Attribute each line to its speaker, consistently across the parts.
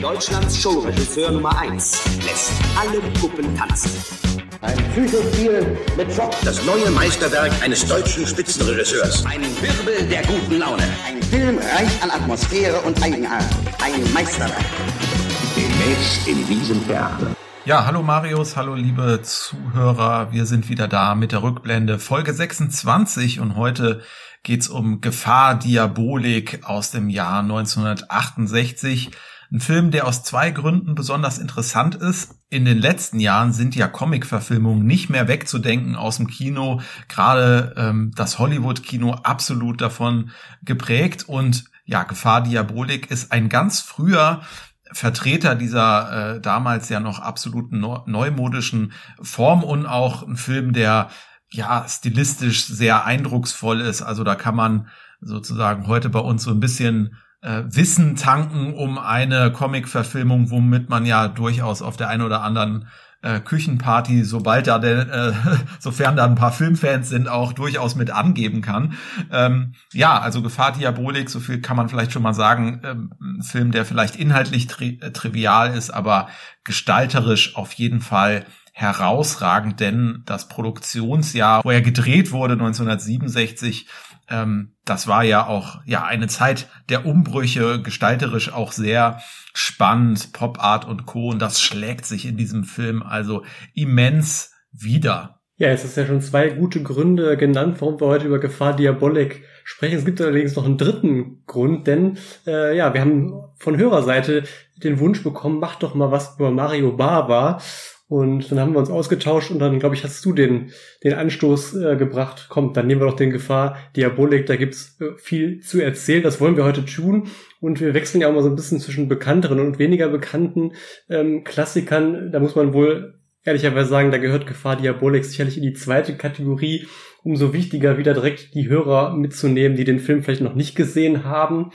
Speaker 1: Deutschlands Showregisseur Nummer 1 lässt alle Puppen tanzen.
Speaker 2: Ein Psychospiel mit Schock.
Speaker 3: Das neue Meisterwerk eines deutschen Spitzenregisseurs.
Speaker 1: Ein Wirbel der guten Laune.
Speaker 2: Ein Film reich an Atmosphäre und Eigenart. Ein Meisterwerk.
Speaker 3: Demnächst in diesem Theater.
Speaker 4: Ja, hallo Marius, hallo liebe Zuhörer. Wir sind wieder da mit der Rückblende Folge 26 und heute geht's um Gefahr Diabolik aus dem Jahr 1968. Ein Film, der aus zwei Gründen besonders interessant ist. In den letzten Jahren sind ja Comic-Verfilmungen nicht mehr wegzudenken aus dem Kino. Gerade ähm, das Hollywood-Kino absolut davon geprägt. Und ja, Gefahr Diabolik ist ein ganz früher Vertreter dieser äh, damals ja noch absoluten neumodischen Form und auch ein Film, der ja stilistisch sehr eindrucksvoll ist. Also da kann man sozusagen heute bei uns so ein bisschen äh, Wissen tanken um eine Comic-Verfilmung, womit man ja durchaus auf der einen oder anderen äh, Küchenparty, sobald da denn, äh, sofern da ein paar Filmfans sind, auch durchaus mit angeben kann. Ähm, ja, also Gefahr Diabolik, so viel kann man vielleicht schon mal sagen. Ähm, ein Film, der vielleicht inhaltlich tri äh, trivial ist, aber gestalterisch auf jeden Fall herausragend, denn das Produktionsjahr, wo er gedreht wurde, 1967, ähm, das war ja auch ja eine Zeit der Umbrüche, gestalterisch auch sehr spannend, Pop Art und Co. Und das schlägt sich in diesem Film also immens wieder.
Speaker 5: Ja, es ist ja schon zwei gute Gründe genannt, warum wir heute über Gefahr Diabolik sprechen. Es gibt allerdings noch einen dritten Grund, denn äh, ja, wir haben von Hörerseite den Wunsch bekommen, mach doch mal was über Mario Bava. Und dann haben wir uns ausgetauscht und dann, glaube ich, hast du den, den Anstoß äh, gebracht. Kommt, dann nehmen wir doch den Gefahr Diabolik, da gibt's äh, viel zu erzählen. Das wollen wir heute tun. Und wir wechseln ja auch mal so ein bisschen zwischen bekannteren und weniger bekannten ähm, Klassikern. Da muss man wohl ehrlicherweise sagen, da gehört Gefahr Diabolik sicherlich in die zweite Kategorie. Umso wichtiger, wieder direkt die Hörer mitzunehmen, die den Film vielleicht noch nicht gesehen haben.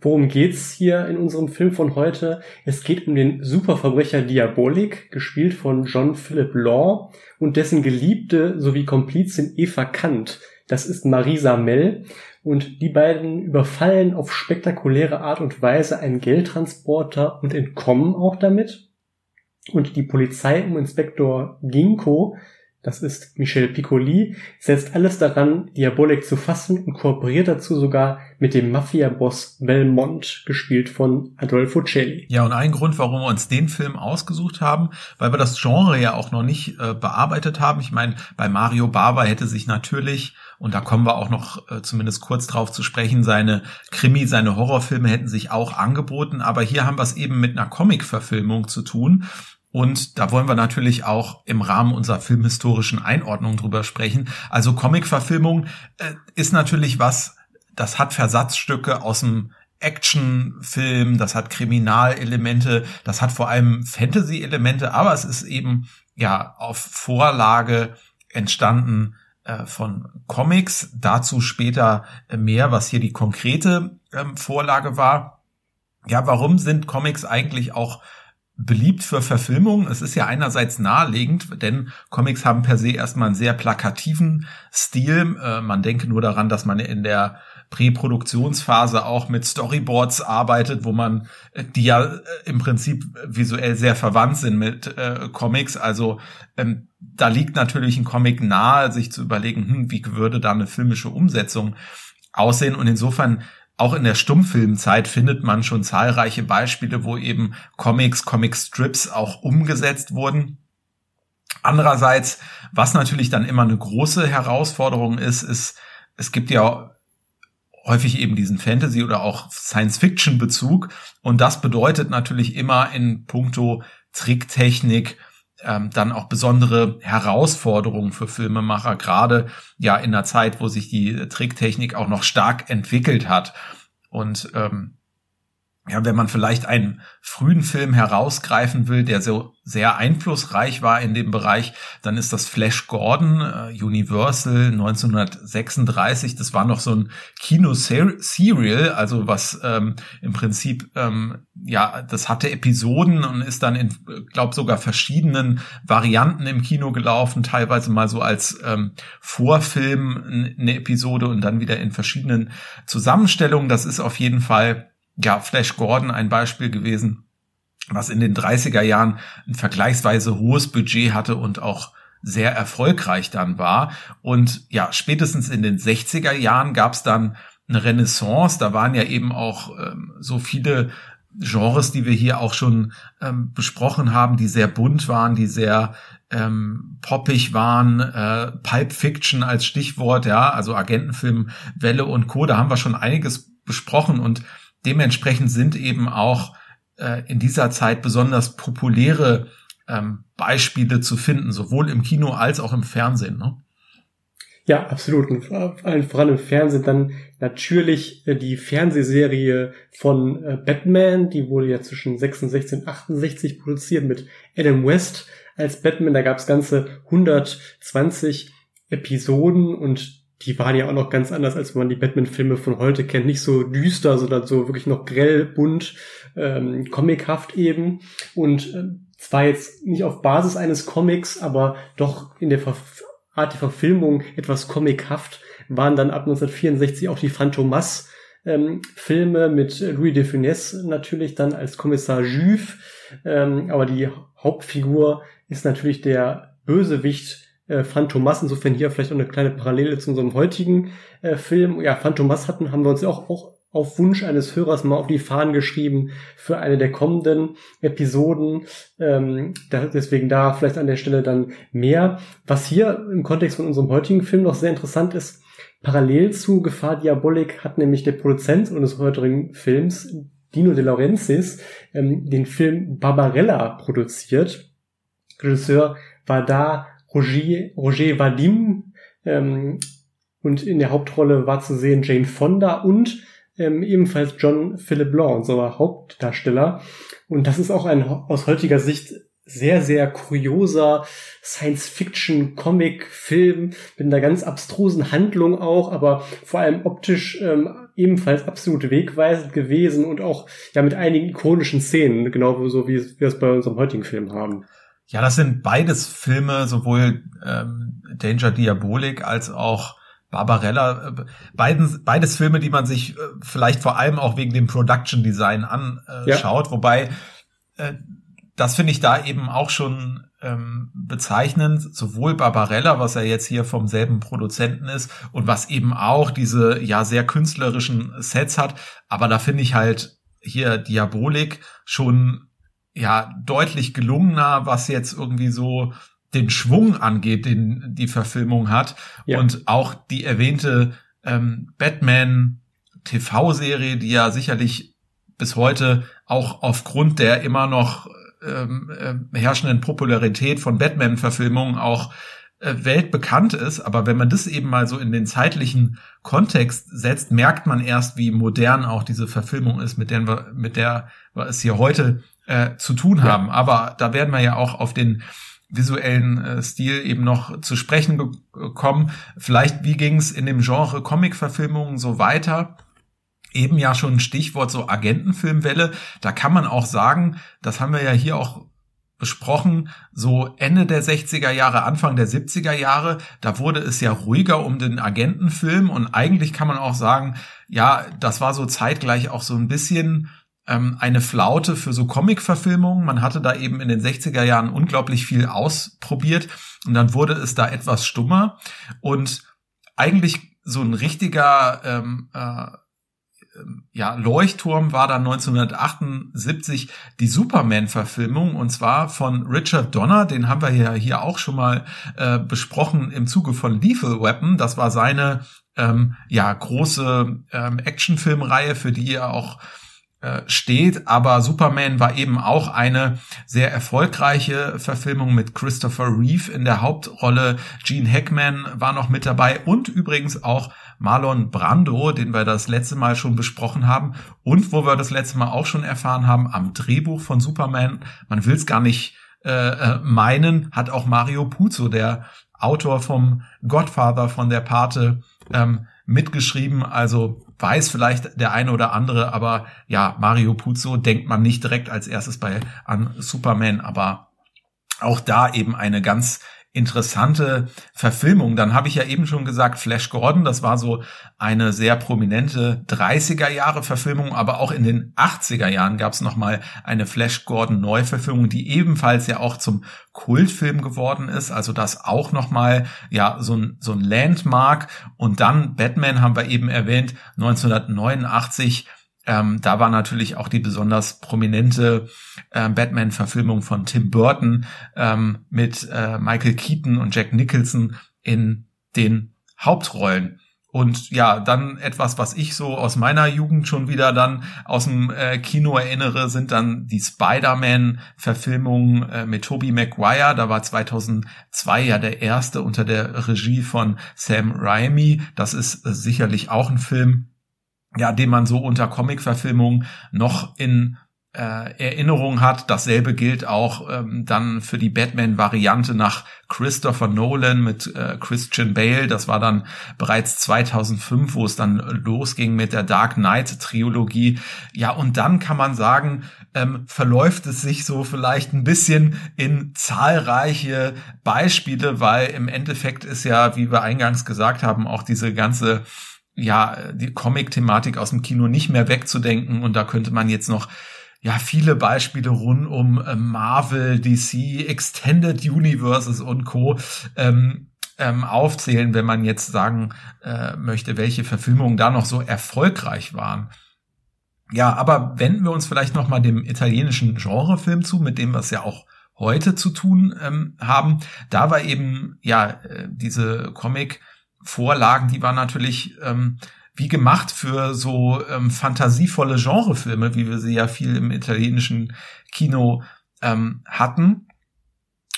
Speaker 5: Worum geht's hier in unserem Film von heute? Es geht um den Superverbrecher Diabolik, gespielt von John Philip Law und dessen Geliebte sowie Komplizin Eva Kant. Das ist Marisa Mell und die beiden überfallen auf spektakuläre Art und Weise einen Geldtransporter und entkommen auch damit. Und die Polizei um Inspektor Ginkgo das ist Michel Piccoli, setzt alles daran, Diabolik zu fassen und kooperiert dazu sogar mit dem Mafia-Boss Belmont, gespielt von Adolfo Celli.
Speaker 4: Ja, und ein Grund, warum wir uns den Film ausgesucht haben, weil wir das Genre ja auch noch nicht äh, bearbeitet haben. Ich meine, bei Mario Bava hätte sich natürlich und da kommen wir auch noch äh, zumindest kurz drauf zu sprechen, seine Krimi, seine Horrorfilme hätten sich auch angeboten, aber hier haben wir es eben mit einer Comic-Verfilmung zu tun und da wollen wir natürlich auch im Rahmen unserer filmhistorischen Einordnung drüber sprechen. Also Comic-Verfilmung äh, ist natürlich was, das hat Versatzstücke aus dem Actionfilm, das hat Kriminalelemente, das hat vor allem Fantasy-Elemente, aber es ist eben ja auf Vorlage entstanden äh, von Comics. Dazu später mehr, was hier die konkrete ähm, Vorlage war. Ja, warum sind Comics eigentlich auch beliebt für Verfilmungen. Es ist ja einerseits naheliegend, denn Comics haben per se erstmal einen sehr plakativen Stil. Äh, man denke nur daran, dass man in der Präproduktionsphase auch mit Storyboards arbeitet, wo man, äh, die ja äh, im Prinzip visuell sehr verwandt sind mit äh, Comics. Also ähm, da liegt natürlich ein Comic nahe, sich zu überlegen, hm, wie würde da eine filmische Umsetzung aussehen. Und insofern auch in der Stummfilmzeit findet man schon zahlreiche Beispiele, wo eben Comics, Comic-Strips auch umgesetzt wurden. Andererseits, was natürlich dann immer eine große Herausforderung ist, ist, es gibt ja häufig eben diesen Fantasy- oder auch Science-Fiction-Bezug. Und das bedeutet natürlich immer in puncto Tricktechnik ähm, dann auch besondere Herausforderungen für Filmemacher, gerade ja in einer Zeit, wo sich die Tricktechnik auch noch stark entwickelt hat. Und ähm, ja, wenn man vielleicht einen frühen Film herausgreifen will, der so sehr einflussreich war in dem Bereich, dann ist das Flash Gordon, äh, Universal 1936. Das war noch so ein Kino-Serial, also was ähm, im Prinzip, ähm, ja, das hatte Episoden und ist dann in, glaube sogar verschiedenen Varianten im Kino gelaufen, teilweise mal so als ähm, Vorfilm eine Episode und dann wieder in verschiedenen Zusammenstellungen. Das ist auf jeden Fall ja, Flash Gordon ein Beispiel gewesen, was in den 30er Jahren ein vergleichsweise hohes Budget hatte und auch sehr erfolgreich dann war. Und ja, spätestens in den 60er Jahren gab es dann eine Renaissance. Da waren ja eben auch ähm, so viele Genres, die wir hier auch schon ähm, besprochen haben, die sehr bunt waren, die sehr ähm, poppig waren, äh, Pulp Fiction als Stichwort, ja, also Agentenfilm, Welle und Co. Da haben wir schon einiges besprochen und dementsprechend sind eben auch äh, in dieser Zeit besonders populäre ähm, Beispiele zu finden, sowohl im Kino als auch im Fernsehen. Ne?
Speaker 5: Ja, absolut. Und vor allem im Fernsehen dann natürlich äh, die Fernsehserie von äh, Batman, die wurde ja zwischen 66 und 68 produziert mit Adam West als Batman. Da gab es ganze 120 Episoden und die waren ja auch noch ganz anders, als man die Batman-Filme von heute kennt. Nicht so düster, sondern so wirklich noch grell, bunt, ähm, comichaft eben. Und äh, zwar jetzt nicht auf Basis eines Comics, aber doch in der Ver Art der Verfilmung etwas comichaft, waren dann ab 1964 auch die Phantomas ähm, Filme mit Louis de Funès natürlich dann als Kommissar Juve. Ähm, aber die Hauptfigur ist natürlich der Bösewicht äh, Phantomas. Insofern hier vielleicht auch eine kleine Parallele zu unserem heutigen äh, Film. Ja, Phantomas hatten, haben wir uns ja auch, auch auf Wunsch eines Hörers mal auf die Fahnen geschrieben für eine der kommenden Episoden. Ähm, da, deswegen da vielleicht an der Stelle dann mehr. Was hier im Kontext von unserem heutigen Film noch sehr interessant ist, parallel zu Gefahr Diabolik hat nämlich der Produzent unseres heutigen Films, Dino De Laurentiis, ähm, den Film Barbarella produziert. Regisseur war da Roger, Roger Vadim ähm, und in der Hauptrolle war zu sehen Jane Fonda und ähm, ebenfalls John Philip Law, unser Hauptdarsteller. Und das ist auch ein aus heutiger Sicht sehr, sehr kurioser Science-Fiction-Comic-Film mit einer ganz abstrusen Handlung auch, aber vor allem optisch ähm, ebenfalls absolut wegweisend gewesen und auch ja mit einigen ikonischen Szenen, genau so wie wir es bei unserem heutigen Film haben.
Speaker 4: Ja, das sind beides Filme, sowohl ähm, Danger Diabolik als auch Barbarella, beiden, beides Filme, die man sich äh, vielleicht vor allem auch wegen dem Production Design anschaut, ja. wobei äh, das finde ich da eben auch schon ähm, bezeichnend, sowohl Barbarella, was ja jetzt hier vom selben Produzenten ist und was eben auch diese ja sehr künstlerischen Sets hat, aber da finde ich halt hier Diabolik schon ja deutlich gelungener, was jetzt irgendwie so den Schwung angeht, den die Verfilmung hat. Ja. Und auch die erwähnte ähm, Batman TV-Serie, die ja sicherlich bis heute auch aufgrund der immer noch ähm, äh, herrschenden Popularität von Batman-Verfilmungen auch äh, weltbekannt ist. Aber wenn man das eben mal so in den zeitlichen Kontext setzt, merkt man erst, wie modern auch diese Verfilmung ist, mit der mit der wir es hier heute äh, zu tun haben. Ja. Aber da werden wir ja auch auf den visuellen äh, Stil eben noch zu sprechen bekommen. Vielleicht, wie ging es in dem Genre Comic-Verfilmungen so weiter? Eben ja schon ein Stichwort so Agentenfilmwelle. Da kann man auch sagen, das haben wir ja hier auch besprochen, so Ende der 60er Jahre, Anfang der 70er Jahre, da wurde es ja ruhiger um den Agentenfilm und eigentlich kann man auch sagen, ja, das war so zeitgleich auch so ein bisschen ähm, eine Flaute für so Comic-Verfilmungen. Man hatte da eben in den 60er Jahren unglaublich viel ausprobiert und dann wurde es da etwas stummer und eigentlich so ein richtiger ähm, äh, ja, Leuchtturm war dann 1978 die Superman-Verfilmung und zwar von Richard Donner, den haben wir ja hier auch schon mal äh, besprochen im Zuge von Lethal Weapon. Das war seine ähm, ja große ähm, Actionfilmreihe, für die er auch steht, aber Superman war eben auch eine sehr erfolgreiche Verfilmung mit Christopher Reeve in der Hauptrolle. Gene Hackman war noch mit dabei und übrigens auch Marlon Brando, den wir das letzte Mal schon besprochen haben und wo wir das letzte Mal auch schon erfahren haben am Drehbuch von Superman. Man will es gar nicht äh, äh, meinen, hat auch Mario Puzo, der Autor vom Godfather von der Pate, ähm, mitgeschrieben. Also weiß vielleicht der eine oder andere, aber ja, Mario Puzo denkt man nicht direkt als erstes bei an Superman, aber auch da eben eine ganz interessante Verfilmungen. Dann habe ich ja eben schon gesagt, Flash Gordon, das war so eine sehr prominente 30er Jahre Verfilmung, aber auch in den 80er Jahren gab es nochmal eine Flash Gordon Neuverfilmung, die ebenfalls ja auch zum Kultfilm geworden ist. Also das auch nochmal ja so ein, so ein Landmark. Und dann Batman haben wir eben erwähnt, 1989 ähm, da war natürlich auch die besonders prominente äh, Batman-Verfilmung von Tim Burton ähm, mit äh, Michael Keaton und Jack Nicholson in den Hauptrollen. Und ja, dann etwas, was ich so aus meiner Jugend schon wieder dann aus dem äh, Kino erinnere, sind dann die Spider-Man-Verfilmungen äh, mit Tobey Maguire. Da war 2002 ja der erste unter der Regie von Sam Raimi. Das ist äh, sicherlich auch ein Film, ja, den man so unter Comic-Verfilmung noch in äh, Erinnerung hat. Dasselbe gilt auch ähm, dann für die Batman-Variante nach Christopher Nolan mit äh, Christian Bale. Das war dann bereits 2005, wo es dann losging mit der Dark Knight-Trilogie. Ja, und dann kann man sagen, ähm, verläuft es sich so vielleicht ein bisschen in zahlreiche Beispiele, weil im Endeffekt ist ja, wie wir eingangs gesagt haben, auch diese ganze ja, die Comic-Thematik aus dem Kino nicht mehr wegzudenken. Und da könnte man jetzt noch ja viele Beispiele rund um äh, Marvel, DC, Extended Universes und Co. Ähm, ähm, aufzählen, wenn man jetzt sagen äh, möchte, welche Verfilmungen da noch so erfolgreich waren. Ja, aber wenden wir uns vielleicht noch mal dem italienischen Genrefilm zu, mit dem wir es ja auch heute zu tun ähm, haben. Da war eben ja äh, diese Comic Vorlagen, die waren natürlich ähm, wie gemacht für so ähm, fantasievolle Genrefilme, wie wir sie ja viel im italienischen Kino ähm, hatten.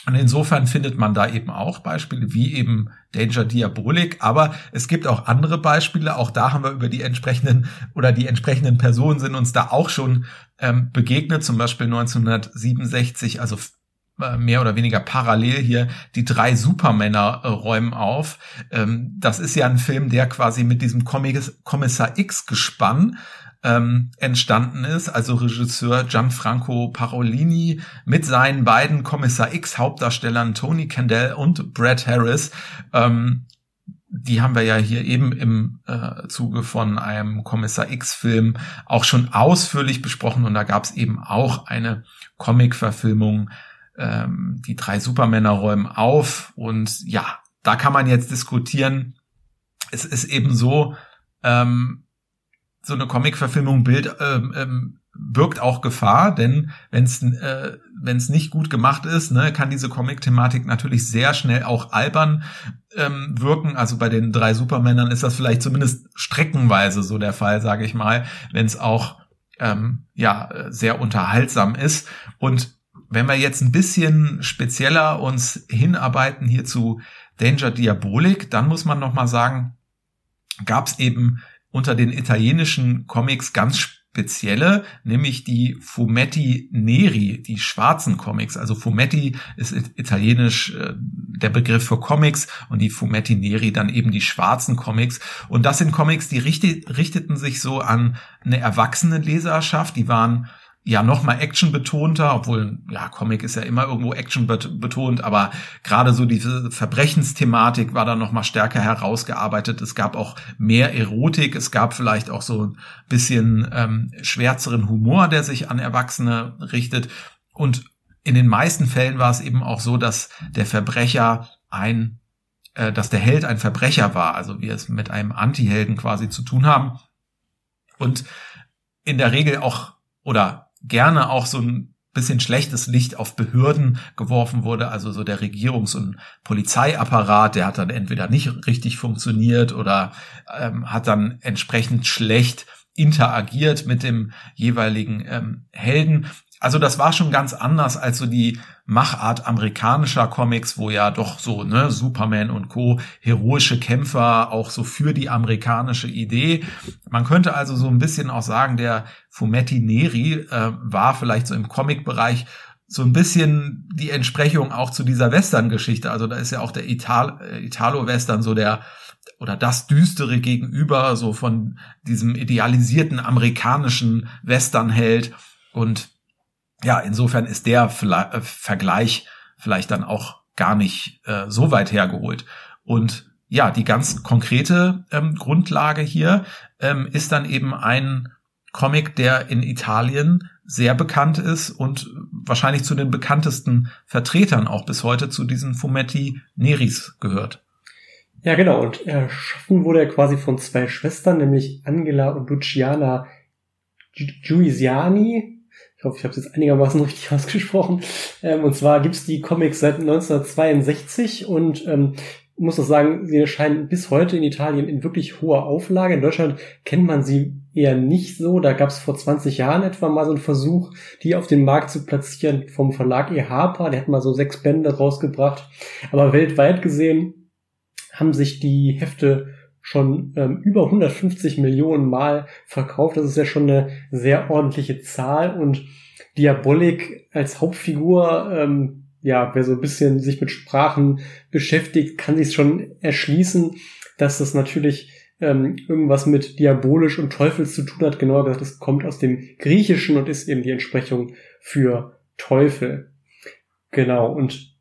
Speaker 4: Und insofern findet man da eben auch Beispiele wie eben Danger Diabolik, aber es gibt auch andere Beispiele. Auch da haben wir über die entsprechenden oder die entsprechenden Personen sind uns da auch schon ähm, begegnet. Zum Beispiel 1967, also mehr oder weniger parallel hier die drei Supermänner äh, räumen auf. Ähm, das ist ja ein Film, der quasi mit diesem Kommissar X-Gespann ähm, entstanden ist, also Regisseur Gianfranco Parolini mit seinen beiden Kommissar X Hauptdarstellern Tony Kendall und Brad Harris. Ähm, die haben wir ja hier eben im äh, Zuge von einem Kommissar X-Film auch schon ausführlich besprochen und da gab es eben auch eine Comic-Verfilmung ähm, die drei Supermänner räumen auf und ja, da kann man jetzt diskutieren. Es ist eben so, ähm, so eine Comic-Verfilmung Bild ähm, ähm, birgt auch Gefahr, denn wenn es äh, nicht gut gemacht ist, ne, kann diese Comic-Thematik natürlich sehr schnell auch albern ähm, wirken. Also bei den drei Supermännern ist das vielleicht zumindest streckenweise so der Fall, sage ich mal, wenn es auch ähm, ja sehr unterhaltsam ist. Und wenn wir jetzt ein bisschen spezieller uns hinarbeiten hier zu Danger Diabolik, dann muss man noch mal sagen, gab es eben unter den italienischen Comics ganz spezielle, nämlich die Fumetti Neri, die schwarzen Comics. Also Fumetti ist italienisch äh, der Begriff für Comics und die Fumetti Neri dann eben die schwarzen Comics. Und das sind Comics, die richteten sich so an eine erwachsene Leserschaft, die waren ja noch mal Action betonter, obwohl ja Comic ist ja immer irgendwo Action betont, aber gerade so diese Verbrechensthematik war da noch mal stärker herausgearbeitet. Es gab auch mehr Erotik, es gab vielleicht auch so ein bisschen ähm, schwärzeren Humor, der sich an Erwachsene richtet und in den meisten Fällen war es eben auch so, dass der Verbrecher ein, äh, dass der Held ein Verbrecher war, also wir es mit einem Anti-Helden quasi zu tun haben und in der Regel auch oder gerne auch so ein bisschen schlechtes Licht auf Behörden geworfen wurde, also so der Regierungs- und Polizeiapparat, der hat dann entweder nicht richtig funktioniert oder ähm, hat dann entsprechend schlecht interagiert mit dem jeweiligen ähm, Helden. Also das war schon ganz anders als so die Machart amerikanischer Comics, wo ja doch so ne Superman und Co heroische Kämpfer auch so für die amerikanische Idee. Man könnte also so ein bisschen auch sagen, der Fumetti Neri äh, war vielleicht so im Comic-Bereich so ein bisschen die Entsprechung auch zu dieser Western-Geschichte. Also da ist ja auch der Ital äh, Italo-Western so der oder das düstere Gegenüber so von diesem idealisierten amerikanischen Westernheld und ja, insofern ist der äh, Vergleich vielleicht dann auch gar nicht äh, so weit hergeholt. Und ja, die ganz konkrete ähm, Grundlage hier ähm, ist dann eben ein Comic, der in Italien sehr bekannt ist und wahrscheinlich zu den bekanntesten Vertretern auch bis heute zu diesen Fumetti Neris gehört.
Speaker 5: Ja, genau. Und erschaffen wurde er quasi von zwei Schwestern, nämlich Angela und Luciana Giusiani. Ich hoffe, ich habe es jetzt einigermaßen richtig ausgesprochen. Ähm, und zwar gibt's die Comics seit 1962 und ähm, muss auch sagen, sie erscheinen bis heute in Italien in wirklich hoher Auflage. In Deutschland kennt man sie eher nicht so. Da gab es vor 20 Jahren etwa mal so einen Versuch, die auf den Markt zu platzieren vom Verlag E. Harper. Der hat mal so sechs Bände rausgebracht. Aber weltweit gesehen haben sich die Hefte schon ähm, über 150 Millionen Mal verkauft. Das ist ja schon eine sehr ordentliche Zahl und Diabolik als Hauptfigur ähm, ja, wer so ein bisschen sich mit Sprachen beschäftigt, kann sich schon erschließen, dass das natürlich ähm, irgendwas mit diabolisch und Teufel zu tun hat. Genauer gesagt, es kommt aus dem Griechischen und ist eben die Entsprechung für Teufel. Genau, und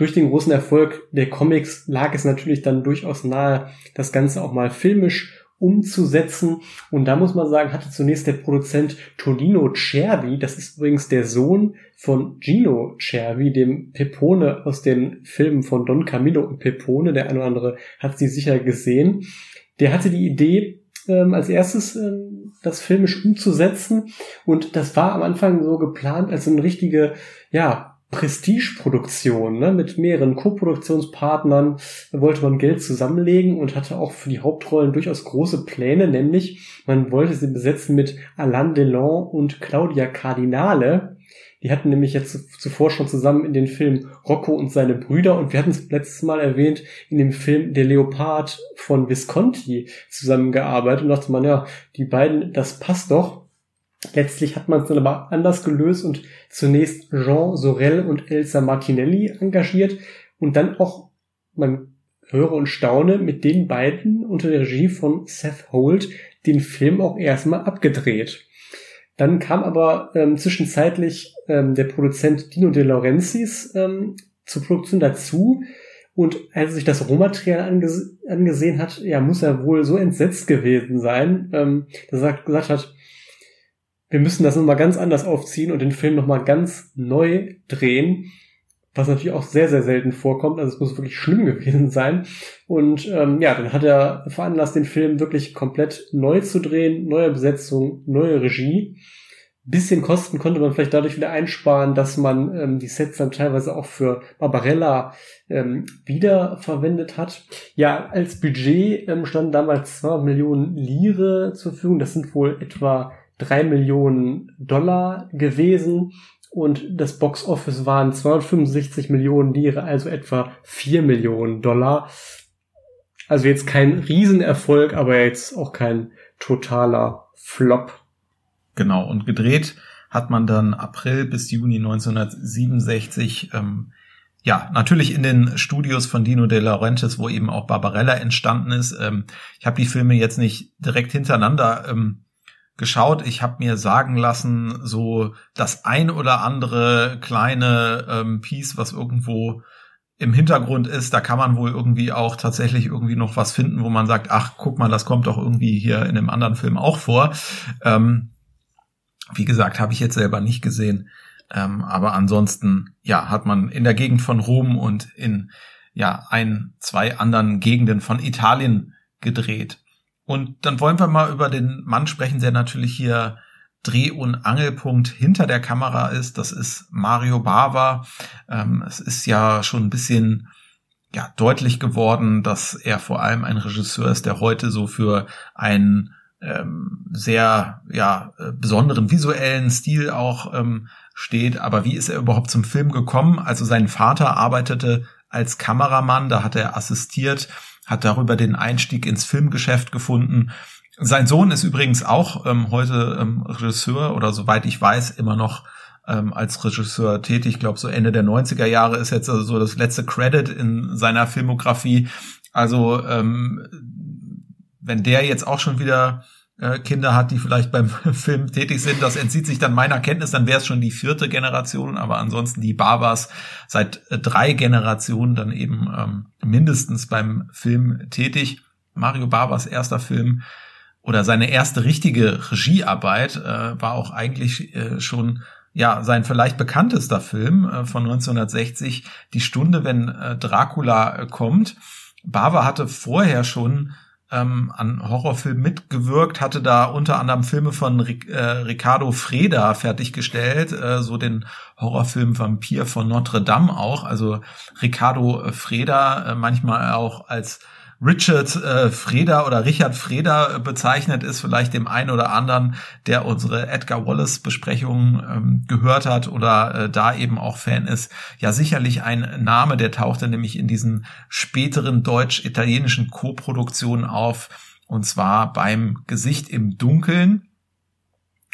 Speaker 5: durch den großen Erfolg der Comics lag es natürlich dann durchaus nahe, das Ganze auch mal filmisch umzusetzen. Und da muss man sagen, hatte zunächst der Produzent Tonino Cervi, das ist übrigens der Sohn von Gino Cervi, dem Pepone aus den Filmen von Don Camillo und Pepone, der eine oder andere hat sie sicher gesehen. Der hatte die Idee, ähm, als erstes ähm, das filmisch umzusetzen und das war am Anfang so geplant als eine richtige, ja, Prestigeproduktion ne, mit mehreren Co-Produktionspartnern wollte man Geld zusammenlegen und hatte auch für die Hauptrollen durchaus große Pläne, nämlich man wollte sie besetzen mit Alain Delon und Claudia Cardinale. Die hatten nämlich jetzt zuvor schon zusammen in den Film Rocco und seine Brüder und wir hatten es letztes Mal erwähnt, in dem Film Der Leopard von Visconti zusammengearbeitet und dachte man, ja, die beiden, das passt doch. Letztlich hat man es dann aber anders gelöst und zunächst Jean Sorel und Elsa Martinelli engagiert und dann auch, man höre und staune, mit den beiden unter der Regie von Seth Holt den Film auch erstmal abgedreht. Dann kam aber ähm, zwischenzeitlich ähm, der Produzent Dino De Laurentiis ähm, zur Produktion dazu. Und als er sich das Rohmaterial anges angesehen hat, ja, muss er wohl so entsetzt gewesen sein, ähm, dass er gesagt hat, wir müssen das nochmal ganz anders aufziehen und den Film nochmal ganz neu drehen, was natürlich auch sehr, sehr selten vorkommt. Also es muss wirklich schlimm gewesen sein. Und ähm, ja, dann hat er veranlasst, den Film wirklich komplett neu zu drehen, neue Besetzung, neue Regie. Bisschen Kosten konnte man vielleicht dadurch wieder einsparen, dass man ähm, die Sets dann teilweise auch für Barbarella ähm, wiederverwendet hat. Ja, als Budget ähm, standen damals 2 Millionen Lire zur Verfügung. Das sind wohl etwa drei Millionen Dollar gewesen und das Box Office waren 265 Millionen Lire, also etwa vier Millionen Dollar. Also jetzt kein Riesenerfolg, aber jetzt auch kein totaler Flop.
Speaker 4: Genau, und gedreht hat man dann April bis Juni 1967 ähm, ja, natürlich in den Studios von Dino De Laurentiis, wo eben auch Barbarella entstanden ist. Ähm, ich habe die Filme jetzt nicht direkt hintereinander ähm, geschaut. Ich habe mir sagen lassen, so das ein oder andere kleine ähm, Piece, was irgendwo im Hintergrund ist, da kann man wohl irgendwie auch tatsächlich irgendwie noch was finden, wo man sagt, ach, guck mal, das kommt doch irgendwie hier in einem anderen Film auch vor. Ähm, wie gesagt, habe ich jetzt selber nicht gesehen. Ähm, aber ansonsten, ja, hat man in der Gegend von Rom und in ja ein, zwei anderen Gegenden von Italien gedreht. Und dann wollen wir mal über den Mann sprechen, der natürlich hier Dreh- und Angelpunkt hinter der Kamera ist. Das ist Mario Bava. Ähm, es ist ja schon ein bisschen ja, deutlich geworden, dass er vor allem ein Regisseur ist, der heute so für einen ähm, sehr ja, äh, besonderen visuellen Stil auch ähm, steht. Aber wie ist er überhaupt zum Film gekommen? Also sein Vater arbeitete als Kameramann, da hat er assistiert hat darüber den Einstieg ins Filmgeschäft gefunden. Sein Sohn ist übrigens auch ähm, heute ähm, Regisseur oder soweit ich weiß immer noch ähm, als Regisseur tätig. Ich glaube, so Ende der 90er Jahre ist jetzt also so das letzte Credit in seiner Filmografie. Also ähm, wenn der jetzt auch schon wieder Kinder hat, die vielleicht beim Film tätig sind. Das entzieht sich dann meiner Kenntnis, dann wäre es schon die vierte Generation, aber ansonsten die Barbers seit äh, drei Generationen dann eben ähm, mindestens beim Film tätig. Mario Barbers erster Film oder seine erste richtige Regiearbeit äh, war auch eigentlich äh, schon ja sein vielleicht bekanntester Film äh, von 1960, Die Stunde, wenn äh, Dracula äh, kommt. Bava hatte vorher schon ähm, an Horrorfilmen mitgewirkt, hatte da unter anderem Filme von Ric äh, Ricardo Freda fertiggestellt, äh, so den Horrorfilm Vampir von Notre Dame auch. Also Ricardo Freda, äh, manchmal auch als Richard äh, Freda oder Richard Freda bezeichnet ist, vielleicht dem einen oder anderen, der unsere Edgar Wallace Besprechung ähm, gehört hat oder äh, da eben auch Fan ist, ja sicherlich ein Name, der tauchte nämlich in diesen späteren deutsch-italienischen Co-Produktionen auf und zwar beim Gesicht im Dunkeln.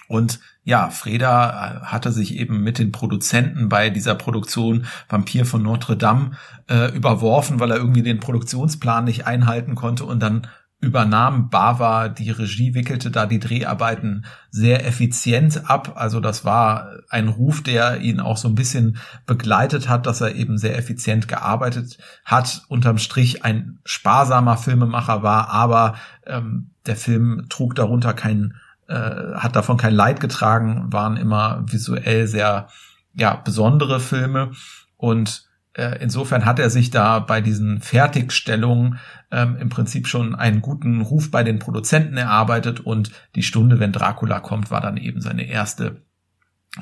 Speaker 4: Und ja, Freda äh, hatte sich eben mit den Produzenten bei dieser Produktion Vampir von Notre Dame äh, überworfen, weil er irgendwie den Produktionsplan nicht einhalten konnte und dann übernahm Bava die Regie, wickelte da die Dreharbeiten sehr effizient ab. Also das war ein Ruf, der ihn auch so ein bisschen begleitet hat, dass er eben sehr effizient gearbeitet hat. Unterm Strich ein sparsamer Filmemacher war, aber ähm, der Film trug darunter keinen äh, hat davon kein Leid getragen, waren immer visuell sehr ja besondere Filme und äh, insofern hat er sich da bei diesen Fertigstellungen ähm, im Prinzip schon einen guten Ruf bei den Produzenten erarbeitet und die Stunde, wenn Dracula kommt, war dann eben seine erste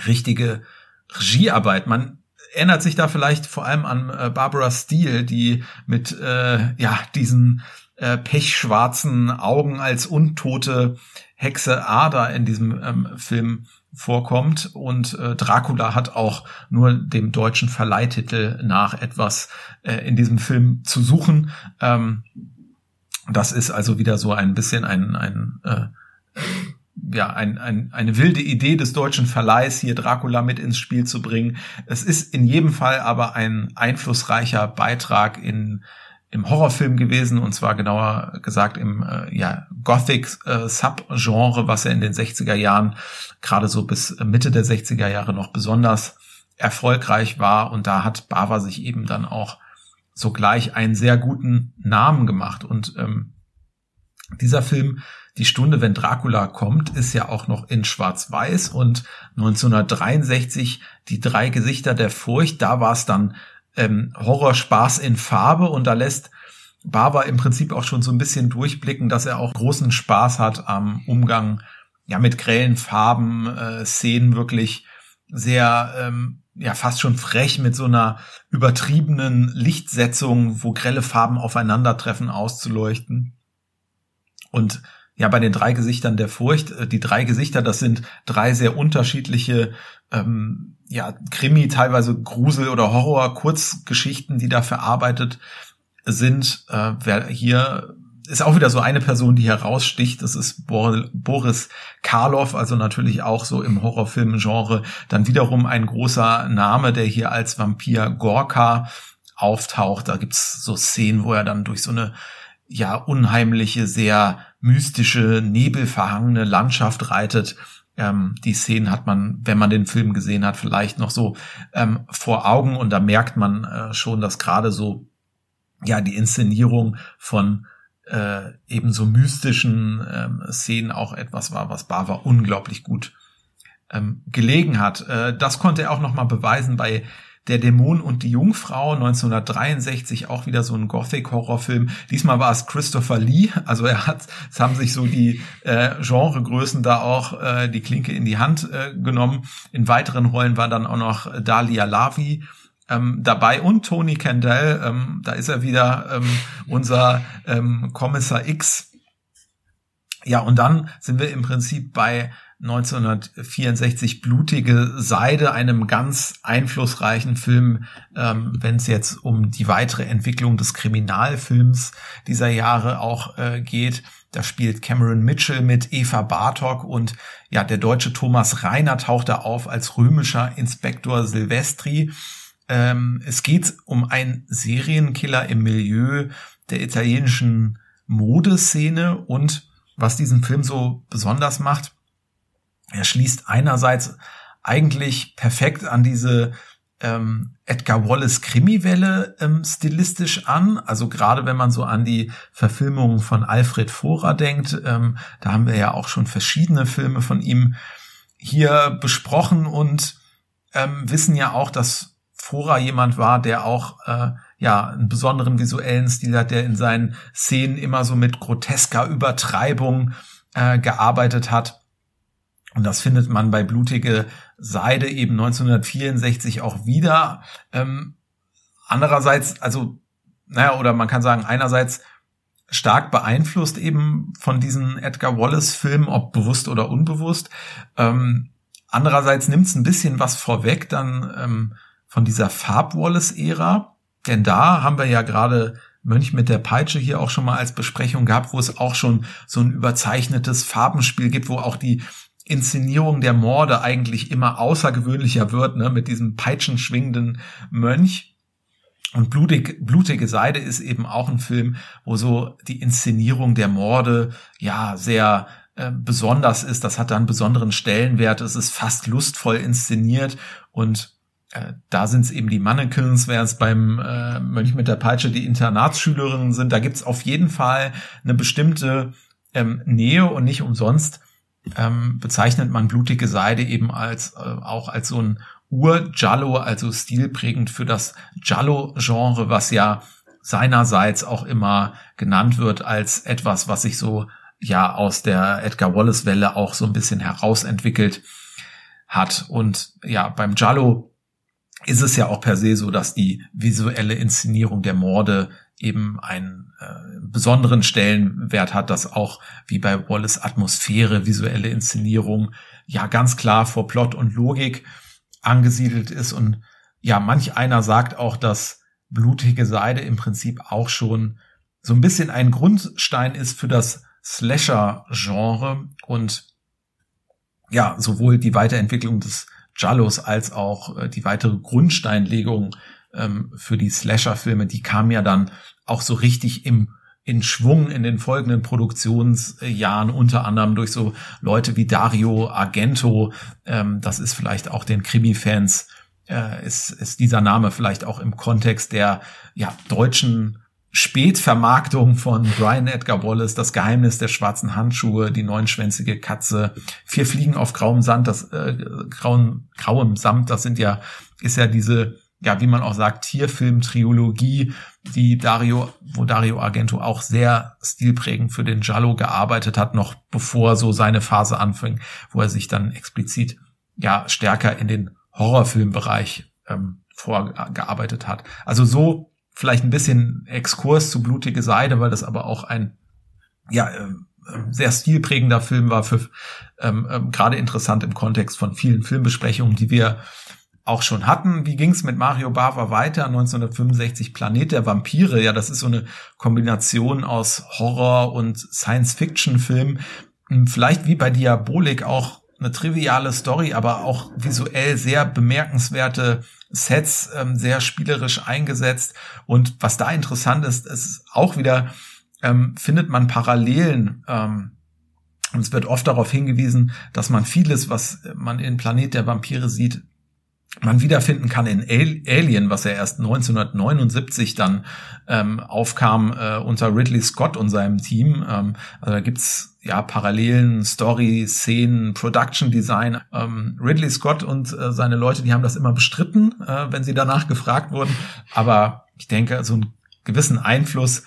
Speaker 4: richtige Regiearbeit. Man erinnert sich da vielleicht vor allem an äh, Barbara Steele, die mit äh, ja diesen äh, pechschwarzen Augen als untote Hexe Ada in diesem ähm, Film vorkommt und äh, Dracula hat auch nur dem deutschen Verleihtitel nach etwas äh, in diesem Film zu suchen. Ähm, das ist also wieder so ein bisschen ein, ein äh, ja, ein, ein, eine wilde Idee des deutschen Verleihs, hier Dracula mit ins Spiel zu bringen. Es ist in jedem Fall aber ein einflussreicher Beitrag in im Horrorfilm gewesen und zwar genauer gesagt im äh, ja, Gothic äh, Subgenre, was er in den 60er Jahren gerade so bis Mitte der 60er Jahre noch besonders erfolgreich war. Und da hat Bava sich eben dann auch sogleich einen sehr guten Namen gemacht. Und ähm, dieser Film die Stunde, wenn Dracula kommt, ist ja auch noch in Schwarz-Weiß. Und 1963 die drei Gesichter der Furcht, da war es dann ähm, Horrorspaß in Farbe und da lässt Bava im Prinzip auch schon so ein bisschen durchblicken, dass er auch großen Spaß hat am Umgang ja mit grellen Farben, äh, Szenen wirklich sehr ähm, ja fast schon frech mit so einer übertriebenen Lichtsetzung, wo grelle Farben aufeinandertreffen, auszuleuchten. Und ja, bei den drei Gesichtern der Furcht, äh, die drei Gesichter, das sind drei sehr unterschiedliche ähm, ja, Krimi, teilweise Grusel- oder Horror-Kurzgeschichten, die da verarbeitet sind. Äh, wer hier ist auch wieder so eine Person, die heraussticht. Das ist Boris Karloff, also natürlich auch so im Horrorfilm-Genre. Dann wiederum ein großer Name, der hier als Vampir Gorka auftaucht. Da gibt's so Szenen, wo er dann durch so eine ja unheimliche, sehr mystische, nebelverhangene Landschaft reitet ähm, die Szenen hat man, wenn man den Film gesehen hat, vielleicht noch so ähm, vor Augen und da merkt man äh, schon, dass gerade so ja die Inszenierung von äh, eben so mystischen ähm, Szenen auch etwas war, was Bava unglaublich gut ähm, gelegen hat. Äh, das konnte er auch noch mal beweisen bei der Dämon und die Jungfrau 1963 auch wieder so ein Gothic-Horrorfilm. Diesmal war es Christopher Lee. Also er hat, es haben sich so die äh, Genregrößen da auch äh, die Klinke in die Hand äh, genommen. In weiteren Rollen war dann auch noch Dalia Lavi ähm, dabei und Tony Kendall. Ähm, da ist er wieder ähm, unser ähm, Kommissar X. Ja, und dann sind wir im Prinzip bei 1964 Blutige Seide, einem ganz einflussreichen Film, ähm, wenn es jetzt um die weitere Entwicklung des Kriminalfilms dieser Jahre auch äh, geht. Da spielt Cameron Mitchell mit Eva Bartok und ja, der deutsche Thomas Reiner taucht da auf als römischer Inspektor Silvestri. Ähm, es geht um einen Serienkiller im Milieu der italienischen Modeszene und was diesen Film so besonders macht. Er schließt einerseits eigentlich perfekt an diese ähm, Edgar Wallace Krimiwelle ähm, stilistisch an. Also gerade wenn man so an die Verfilmungen von Alfred Vorer denkt, ähm, da haben wir ja auch schon verschiedene Filme von ihm hier besprochen und ähm, wissen ja auch, dass Vorer jemand war, der auch äh, ja einen besonderen visuellen Stil hat, der in seinen Szenen immer so mit grotesker Übertreibung äh, gearbeitet hat. Und das findet man bei Blutige Seide eben 1964 auch wieder. Ähm, andererseits, also, naja, oder man kann sagen, einerseits stark beeinflusst eben von diesen Edgar Wallace-Filmen, ob bewusst oder unbewusst. Ähm, andererseits nimmt es ein bisschen was vorweg dann ähm, von dieser Farb-Wallace-Ära. Denn da haben wir ja gerade Mönch mit der Peitsche hier auch schon mal als Besprechung gehabt, wo es auch schon so ein überzeichnetes Farbenspiel gibt, wo auch die Inszenierung der Morde eigentlich immer außergewöhnlicher wird, ne, mit diesem peitschenschwingenden Mönch. Und Blutig, Blutige Seide ist eben auch ein Film, wo so die Inszenierung der Morde ja sehr äh, besonders ist. Das hat da einen besonderen Stellenwert. Es ist fast lustvoll inszeniert und äh, da sind es eben die Mannequins, während es beim äh, Mönch mit der Peitsche die Internatsschülerinnen sind. Da gibt's auf jeden Fall eine bestimmte ähm, Nähe und nicht umsonst ähm, bezeichnet man blutige Seide eben als äh, auch als so ein Ur-Giallo, also stilprägend für das Giallo-Genre, was ja seinerseits auch immer genannt wird als etwas, was sich so ja aus der Edgar Wallace-Welle auch so ein bisschen herausentwickelt hat. Und ja, beim Giallo ist es ja auch per se so, dass die visuelle Inszenierung der Morde eben einen äh, besonderen Stellenwert hat, dass auch wie bei Wallace Atmosphäre, visuelle Inszenierung ja ganz klar vor Plot und Logik angesiedelt ist. Und ja, manch einer sagt auch, dass blutige Seide im Prinzip auch schon so ein bisschen ein Grundstein ist für das Slasher-Genre und ja, sowohl die Weiterentwicklung des Jallos als auch äh, die weitere Grundsteinlegung ähm, für die Slasher-Filme, die kam ja dann auch so richtig im in Schwung in den folgenden Produktionsjahren, unter anderem durch so Leute wie Dario Argento. Ähm, das ist vielleicht auch den Krimi-Fans, äh, ist, ist dieser Name vielleicht auch im Kontext der ja, deutschen Spätvermarktung von Brian Edgar Wallace, das Geheimnis der schwarzen Handschuhe, die neunschwänzige Katze, vier Fliegen auf grauem Sand, das äh, grauen, grauem Samt, das sind ja, ist ja diese ja, wie man auch sagt, Tierfilm-Triologie, die Dario, wo Dario Argento auch sehr stilprägend für den Giallo gearbeitet hat, noch bevor so seine Phase anfing, wo er sich dann explizit ja stärker in den Horrorfilmbereich ähm, vorgearbeitet hat. Also so vielleicht ein bisschen Exkurs zu Blutige Seide, weil das aber auch ein ja äh, sehr stilprägender Film war für ähm, ähm, gerade interessant im Kontext von vielen Filmbesprechungen, die wir auch schon hatten. Wie ging's mit Mario Bava weiter? 1965 Planet der Vampire. Ja, das ist so eine Kombination aus Horror und Science-Fiction-Film. Hm, vielleicht wie bei Diabolik auch eine triviale Story, aber auch visuell sehr bemerkenswerte Sets, ähm, sehr spielerisch eingesetzt. Und was da interessant ist, ist auch wieder, ähm, findet man Parallelen. Ähm, und es wird oft darauf hingewiesen, dass man vieles, was man in Planet der Vampire sieht, man wiederfinden kann in Alien, was ja erst 1979 dann ähm, aufkam äh, unter Ridley Scott und seinem Team. Ähm, also da gibt's ja Parallelen, Story, Szenen, Production Design. Ähm, Ridley Scott und äh, seine Leute, die haben das immer bestritten, äh, wenn sie danach gefragt wurden. Aber ich denke, so einen gewissen Einfluss,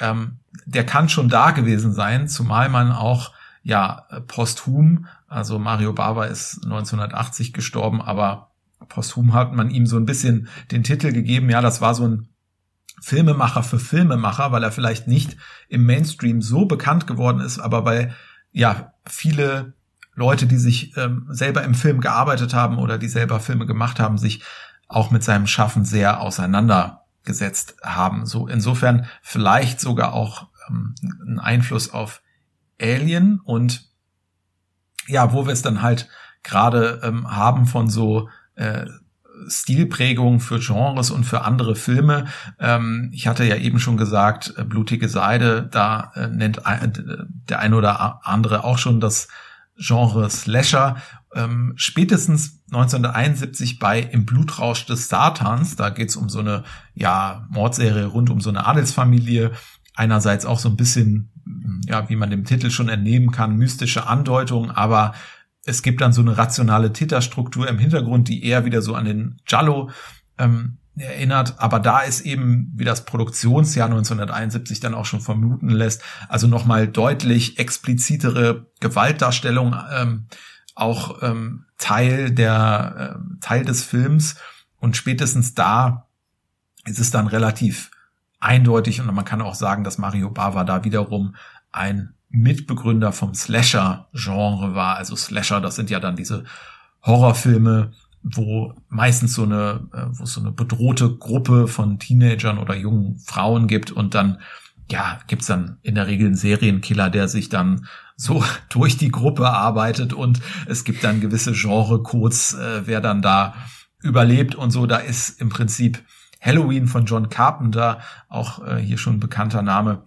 Speaker 4: ähm, der kann schon da gewesen sein, zumal man auch ja posthum, also Mario Bava ist 1980 gestorben, aber posthum hat man ihm so ein bisschen den Titel gegeben, ja, das war so ein Filmemacher für Filmemacher, weil er vielleicht nicht im Mainstream so bekannt geworden ist, aber weil ja viele Leute, die sich ähm, selber im Film gearbeitet haben oder die selber Filme gemacht haben, sich auch mit seinem Schaffen sehr auseinandergesetzt haben. So insofern vielleicht sogar auch ähm, ein Einfluss auf Alien und ja, wo wir es dann halt gerade ähm, haben von so äh, Stilprägung für Genres und für andere Filme. Ähm, ich hatte ja eben schon gesagt, äh, Blutige Seide, da äh, nennt äh, der eine oder andere auch schon das Genre Slasher. Ähm, spätestens 1971 bei Im Blutrausch des Satans, da geht's um so eine ja, Mordserie rund um so eine Adelsfamilie. Einerseits auch so ein bisschen, ja, wie man dem Titel schon entnehmen kann, mystische Andeutung, aber es gibt dann so eine rationale Täterstruktur im Hintergrund, die eher wieder so an den Giallo ähm, erinnert. Aber da ist eben, wie das Produktionsjahr 1971 dann auch schon vermuten lässt, also nochmal deutlich explizitere Gewaltdarstellung ähm, auch ähm, Teil der äh, Teil des Films. Und spätestens da ist es dann relativ eindeutig und man kann auch sagen, dass Mario Bava da wiederum ein Mitbegründer vom Slasher-Genre war. Also Slasher, das sind ja dann diese Horrorfilme, wo meistens so eine, äh, wo es so eine bedrohte Gruppe von Teenagern oder jungen Frauen gibt und dann, ja, gibt's dann in der Regel einen Serienkiller, der sich dann so durch die Gruppe arbeitet und es gibt dann gewisse Genre-Codes, äh, wer dann da überlebt und so. Da ist im Prinzip Halloween von John Carpenter, auch äh, hier schon bekannter Name,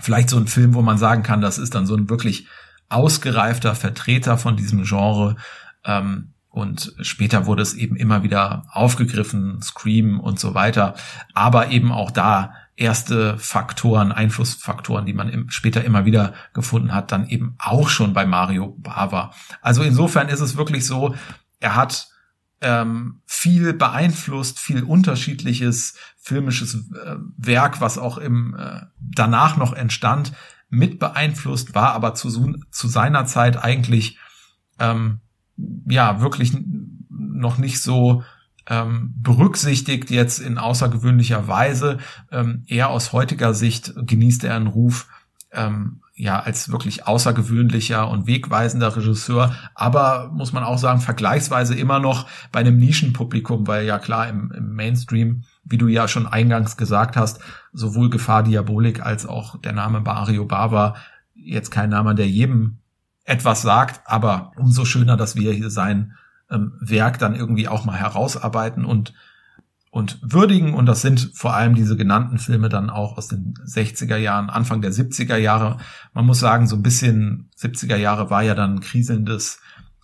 Speaker 4: vielleicht so ein Film, wo man sagen kann, das ist dann so ein wirklich ausgereifter Vertreter von diesem Genre. Ähm, und später wurde es eben immer wieder aufgegriffen, Scream und so weiter. Aber eben auch da erste Faktoren, Einflussfaktoren, die man im, später immer wieder gefunden hat, dann eben auch schon bei Mario Bava. Also insofern ist es wirklich so, er hat ähm, viel beeinflusst, viel unterschiedliches filmisches äh, Werk, was auch im äh, danach noch entstand, mit beeinflusst, war aber zu, zu seiner Zeit eigentlich ähm, ja wirklich noch nicht so ähm, berücksichtigt jetzt in außergewöhnlicher Weise. Ähm, eher aus heutiger Sicht genießt er einen Ruf ähm, ja als wirklich außergewöhnlicher und wegweisender Regisseur, aber muss man auch sagen, vergleichsweise immer noch bei einem Nischenpublikum, weil ja klar im, im Mainstream, wie du ja schon eingangs gesagt hast, sowohl Gefahr Diabolik als auch der Name Mario Bava jetzt kein Name, der jedem etwas sagt, aber umso schöner, dass wir hier sein ähm, Werk dann irgendwie auch mal herausarbeiten und und würdigen. Und das sind vor allem diese genannten Filme dann auch aus den 60er Jahren, Anfang der 70er Jahre. Man muss sagen, so ein bisschen 70er Jahre war ja dann ein kriselndes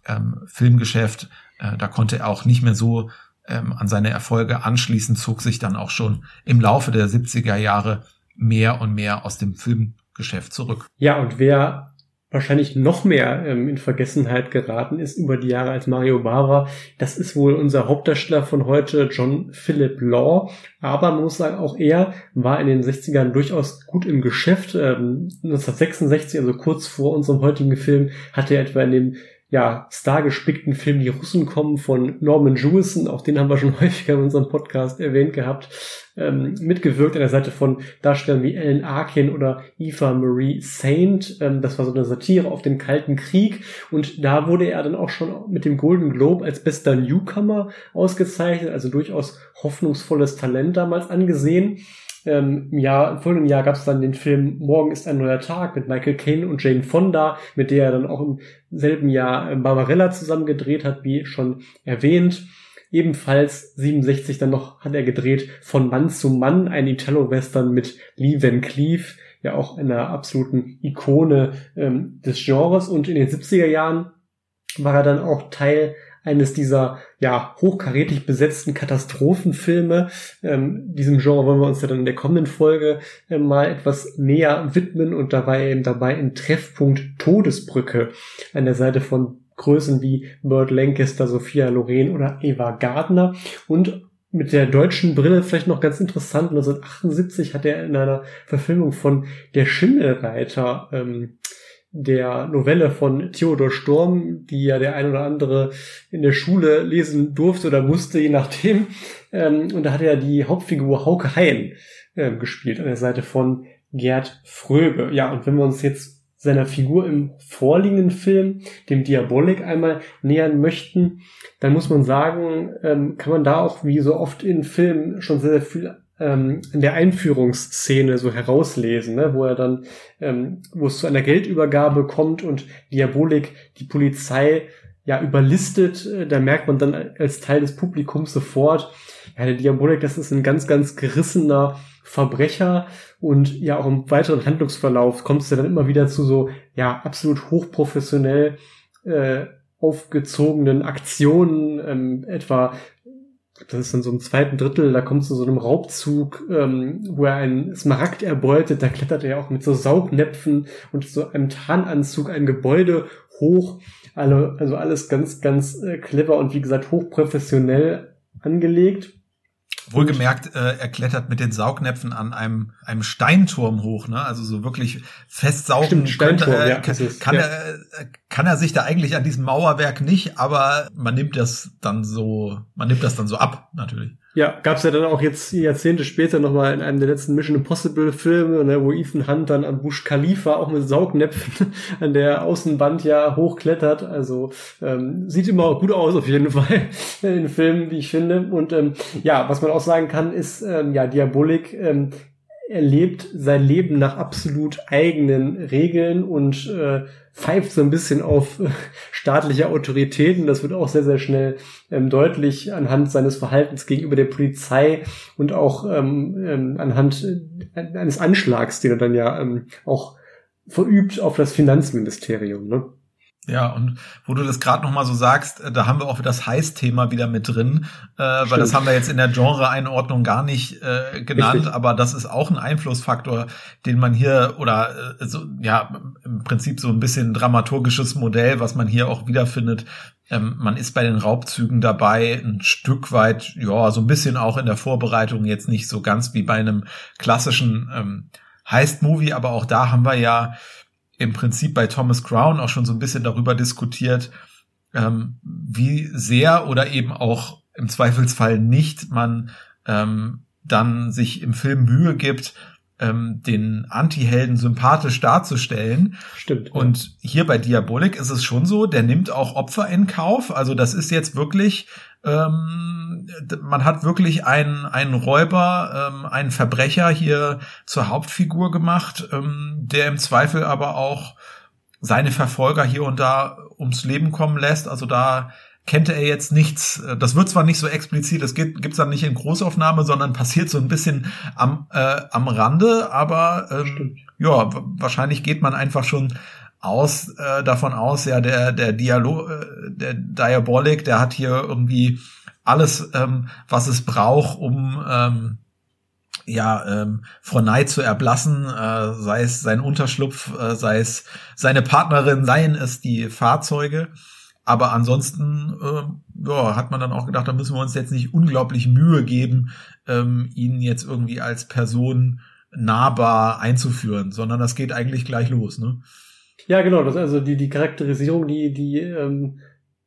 Speaker 4: ähm, Filmgeschäft. Äh, da konnte er auch nicht mehr so ähm, an seine Erfolge anschließen, zog sich dann auch schon im Laufe der 70er Jahre mehr und mehr aus dem Filmgeschäft zurück.
Speaker 5: Ja, und wer wahrscheinlich noch mehr ähm, in Vergessenheit geraten ist über die Jahre als Mario Bava. Das ist wohl unser Hauptdarsteller von heute, John Philip Law. Aber man muss sagen, auch er war in den 60ern durchaus gut im Geschäft. Ähm, 1966, also kurz vor unserem heutigen Film, hatte er etwa in dem ja, stargespickten Film Die Russen kommen von Norman Jewison, auch den haben wir schon häufiger in unserem Podcast erwähnt gehabt, ähm, mitgewirkt an der Seite von Darstellern wie Ellen Arkin oder Eva Marie Saint. Ähm, das war so eine Satire auf den Kalten Krieg und da wurde er dann auch schon mit dem Golden Globe als bester Newcomer ausgezeichnet, also durchaus hoffnungsvolles Talent damals angesehen. Ähm, Im Jahr, im folgenden Jahr gab es dann den Film Morgen ist ein neuer Tag mit Michael Caine und Jane Fonda, mit der er dann auch im selben Jahr äh, Barbarella zusammen gedreht hat, wie schon erwähnt. Ebenfalls 67 dann noch hat er gedreht von Mann zu Mann, ein Italo-Western mit Lee Van Cleef, ja auch einer absoluten Ikone ähm, des Genres. Und in den 70er Jahren war er dann auch Teil eines dieser ja hochkarätig besetzten Katastrophenfilme. Ähm, diesem Genre wollen wir uns ja dann in der kommenden Folge äh, mal etwas näher widmen und dabei eben dabei in Treffpunkt Todesbrücke an der Seite von Größen wie Burt Lancaster, Sophia Loren oder Eva Gardner und mit der deutschen Brille vielleicht noch ganz interessant. 1978 hat er in einer Verfilmung von Der Schimmelreiter ähm, der Novelle von Theodor Storm, die ja der ein oder andere in der Schule lesen durfte oder musste, je nachdem. Ähm, und da hat er die Hauptfigur Hauke Hein äh, gespielt an der Seite von Gerd Fröbe. Ja, und wenn wir uns jetzt seiner Figur im vorliegenden Film, dem Diabolik, einmal nähern möchten, dann muss man sagen, ähm, kann man da auch wie so oft in Filmen schon sehr, sehr viel ähm, in der Einführungsszene so herauslesen, ne, wo er dann, ähm, wo es zu einer Geldübergabe kommt und Diabolik die Polizei ja überlistet. Da merkt man dann als Teil des Publikums sofort, ja, der Diabolik, das ist ein ganz, ganz gerissener Verbrecher und ja auch im weiteren Handlungsverlauf kommt es ja dann immer wieder zu so ja absolut hochprofessionell äh, aufgezogenen Aktionen, ähm, etwa das ist dann so im zweiten Drittel, da kommt zu so einem Raubzug, ähm, wo er einen Smaragd erbeutet, da klettert er auch mit so Saugnäpfen und so einem Tarnanzug ein Gebäude hoch. Also, also alles ganz, ganz äh, clever und wie gesagt hochprofessionell angelegt.
Speaker 4: Wohlgemerkt, äh, er klettert mit den Saugnäpfen an einem, einem Steinturm hoch, ne? Also so wirklich festsaugen
Speaker 5: Stimmt, Steinturm,
Speaker 4: könnte, äh,
Speaker 5: ja,
Speaker 4: kann,
Speaker 5: ist,
Speaker 4: kann,
Speaker 5: ja.
Speaker 4: er, äh, kann er sich da eigentlich an diesem Mauerwerk nicht, aber man nimmt das dann so, man nimmt das dann so ab, natürlich.
Speaker 5: Ja, gab's ja dann auch jetzt Jahrzehnte später nochmal in einem der letzten Mission Impossible Filme, ne, wo Ethan Hunt dann an Bush Khalifa auch mit Saugnäpfen an der Außenwand ja hochklettert. Also ähm, sieht immer gut aus auf jeden Fall in den Filmen, wie ich finde. Und ähm, ja, was man auch sagen kann, ist ähm, ja Diabolik. Ähm, er lebt sein Leben nach absolut eigenen Regeln und äh, pfeift so ein bisschen auf äh, staatliche Autoritäten. Das wird auch sehr, sehr schnell ähm, deutlich anhand seines Verhaltens gegenüber der Polizei und auch ähm, ähm, anhand äh, eines Anschlags, den er dann ja ähm, auch verübt auf das Finanzministerium. Ne?
Speaker 4: Ja, und wo du das gerade noch mal so sagst, äh, da haben wir auch das Heiß-Thema wieder mit drin, äh, weil das haben wir jetzt in der Genre-Einordnung gar nicht äh, genannt,
Speaker 5: Richtig.
Speaker 4: aber das ist auch ein Einflussfaktor, den man hier oder äh, so ja im Prinzip so ein bisschen dramaturgisches Modell, was man hier auch wiederfindet. Ähm, man ist bei den Raubzügen dabei, ein Stück weit, ja, so ein bisschen auch in der Vorbereitung jetzt nicht so ganz wie bei einem klassischen ähm, Heist-Movie, aber auch da haben wir ja im Prinzip bei Thomas Crown auch schon so ein bisschen darüber diskutiert, ähm, wie sehr oder eben auch im Zweifelsfall nicht man ähm, dann sich im Film Mühe gibt, ähm, den Anti-Helden sympathisch darzustellen.
Speaker 5: Stimmt.
Speaker 4: Und hier bei Diabolik ist es schon so, der nimmt auch Opfer in Kauf. Also das ist jetzt wirklich, ähm, man hat wirklich einen, einen Räuber, ähm, einen Verbrecher hier zur Hauptfigur gemacht, ähm, der im Zweifel aber auch seine Verfolger hier und da ums Leben kommen lässt. Also da kennt er jetzt nichts. Das wird zwar nicht so explizit, das gibt gibt's dann nicht in Großaufnahme, sondern passiert so ein bisschen am, äh, am Rande, aber ähm, ja, wahrscheinlich geht man einfach schon aus äh, davon aus, ja, der der Dialog, äh, der Diabolik, der hat hier irgendwie alles, ähm, was es braucht, um ähm, ja, ähm, Neid zu erblassen, äh, sei es sein Unterschlupf, äh, sei es seine Partnerin, seien es die Fahrzeuge. Aber ansonsten äh, ja, hat man dann auch gedacht, da müssen wir uns jetzt nicht unglaublich Mühe geben, ähm, ihn jetzt irgendwie als Person nahbar einzuführen, sondern das geht eigentlich gleich los. Ne?
Speaker 5: Ja, genau, das also die, die Charakterisierung, die, die ähm,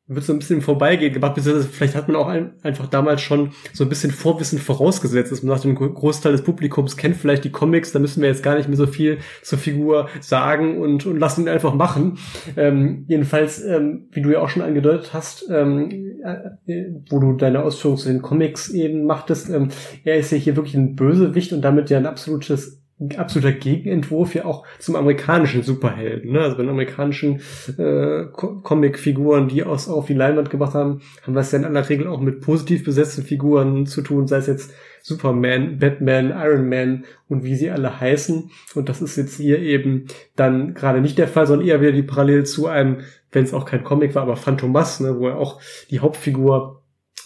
Speaker 5: wird so ein bisschen Vorbeigehen gemacht, beziehungsweise vielleicht hat man auch ein, einfach damals schon so ein bisschen Vorwissen vorausgesetzt, dass man sagt, ein Gro- Großteil des Publikums kennt vielleicht die Comics, da müssen wir jetzt gar nicht mehr so viel zur Figur sagen und, und lassen ihn einfach machen. Ähm, jedenfalls, ähm, wie du ja auch schon angedeutet hast, ähm, äh, wo du deine Ausführungen zu den Comics eben machtest, ähm, er ist ja hier wirklich ein Bösewicht und damit ja ein absolutes absoluter Gegenentwurf ja auch zum amerikanischen Superhelden. Ne? Also bei den amerikanischen äh, Co- Comic-Figuren, die aus auf die Leinwand gebracht haben, haben wir es ja in aller Regel auch mit positiv besetzten Figuren zu tun, sei es jetzt Superman, Batman, Iron Man und wie sie alle heißen. Und das ist jetzt hier eben dann gerade nicht der Fall, sondern eher wieder die Parallel zu einem, wenn es auch kein Comic war, aber Phantomas, ne, wo er auch die Hauptfigur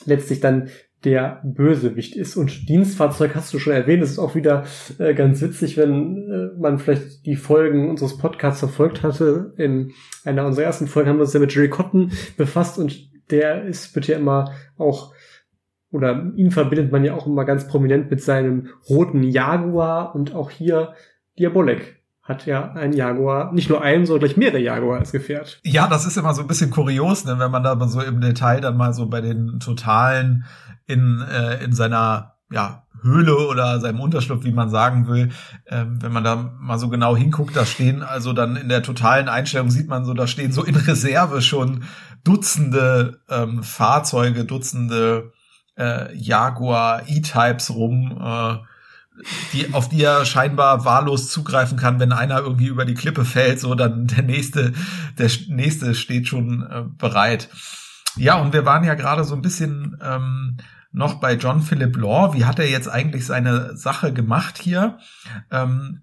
Speaker 5: letztlich dann der Bösewicht ist. Und Dienstfahrzeug hast du schon erwähnt. Das ist auch wieder äh, ganz witzig, wenn äh, man vielleicht die Folgen unseres Podcasts verfolgt hatte. In einer unserer ersten Folgen haben wir uns ja mit Jerry Cotton befasst und der ist, wird ja immer auch oder ihn verbindet man ja auch immer ganz prominent mit seinem roten Jaguar und auch hier Diabolek hat ja ein Jaguar, nicht nur einen, sondern gleich mehrere Jaguar als Gefährt.
Speaker 4: Ja, das ist immer so ein bisschen kurios, ne, wenn man da so im Detail dann mal so bei den Totalen in, äh, in seiner ja, Höhle oder seinem Unterschlupf, wie man sagen will, ähm, wenn man da mal so genau hinguckt, da stehen also dann in der totalen Einstellung sieht man so, da stehen so in Reserve schon Dutzende ähm, Fahrzeuge, Dutzende äh, Jaguar E-Types rum. Äh, die, auf die er scheinbar wahllos zugreifen kann, wenn einer irgendwie über die Klippe fällt, so dann der nächste, der nächste steht schon äh, bereit. Ja, und wir waren ja gerade so ein bisschen ähm, noch bei John Philip Law. Wie hat er jetzt eigentlich seine Sache gemacht hier? Ähm,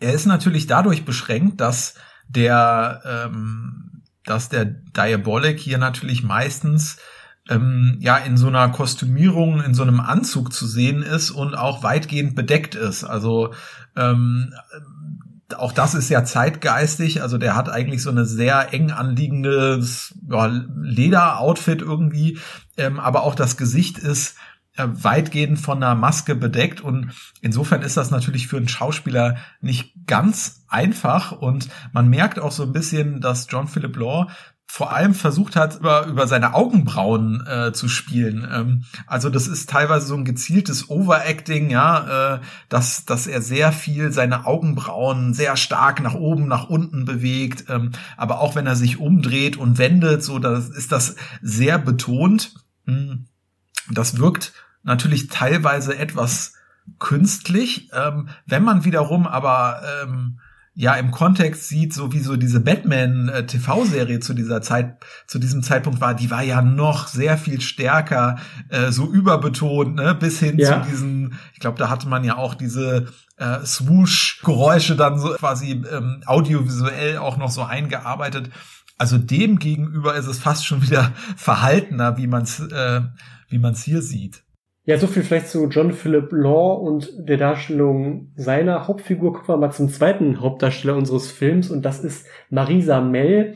Speaker 4: er ist natürlich dadurch beschränkt, dass der, ähm, dass der Diabolik hier natürlich meistens ähm, ja in so einer Kostümierung, in so einem Anzug zu sehen ist und auch weitgehend bedeckt ist. Also ähm, auch das ist ja zeitgeistig, also der hat eigentlich so eine sehr eng anliegendes ja, Lederoutfit irgendwie, ähm, aber auch das Gesicht ist äh, weitgehend von einer Maske bedeckt. Und insofern ist das natürlich für einen Schauspieler nicht ganz einfach. Und man merkt auch so ein bisschen, dass John Philip Law vor allem versucht hat, über, über seine Augenbrauen äh, zu spielen. Ähm, also das ist teilweise so ein gezieltes Overacting, ja, äh, dass, dass er sehr viel seine Augenbrauen sehr stark nach oben, nach unten bewegt. Ähm, aber auch wenn er sich umdreht und wendet, so das ist das sehr betont. Hm. Das wirkt natürlich teilweise etwas künstlich. Ähm, wenn man wiederum aber ähm, ja im Kontext sieht, so wie so diese Batman äh, TV-Serie zu dieser Zeit, zu diesem Zeitpunkt war, die war ja noch sehr viel stärker, äh, so überbetont, ne, bis hin ja. zu diesen, ich glaube, da hatte man ja auch diese äh, Swoosh-Geräusche dann so quasi ähm, audiovisuell auch noch so eingearbeitet. Also dem gegenüber ist es fast schon wieder verhaltener, wie man es äh, wie man es hier sieht.
Speaker 5: Ja, so viel vielleicht zu John Philip Law und der Darstellung seiner Hauptfigur. Gucken wir mal zum zweiten Hauptdarsteller unseres Films und das ist Marisa Mell.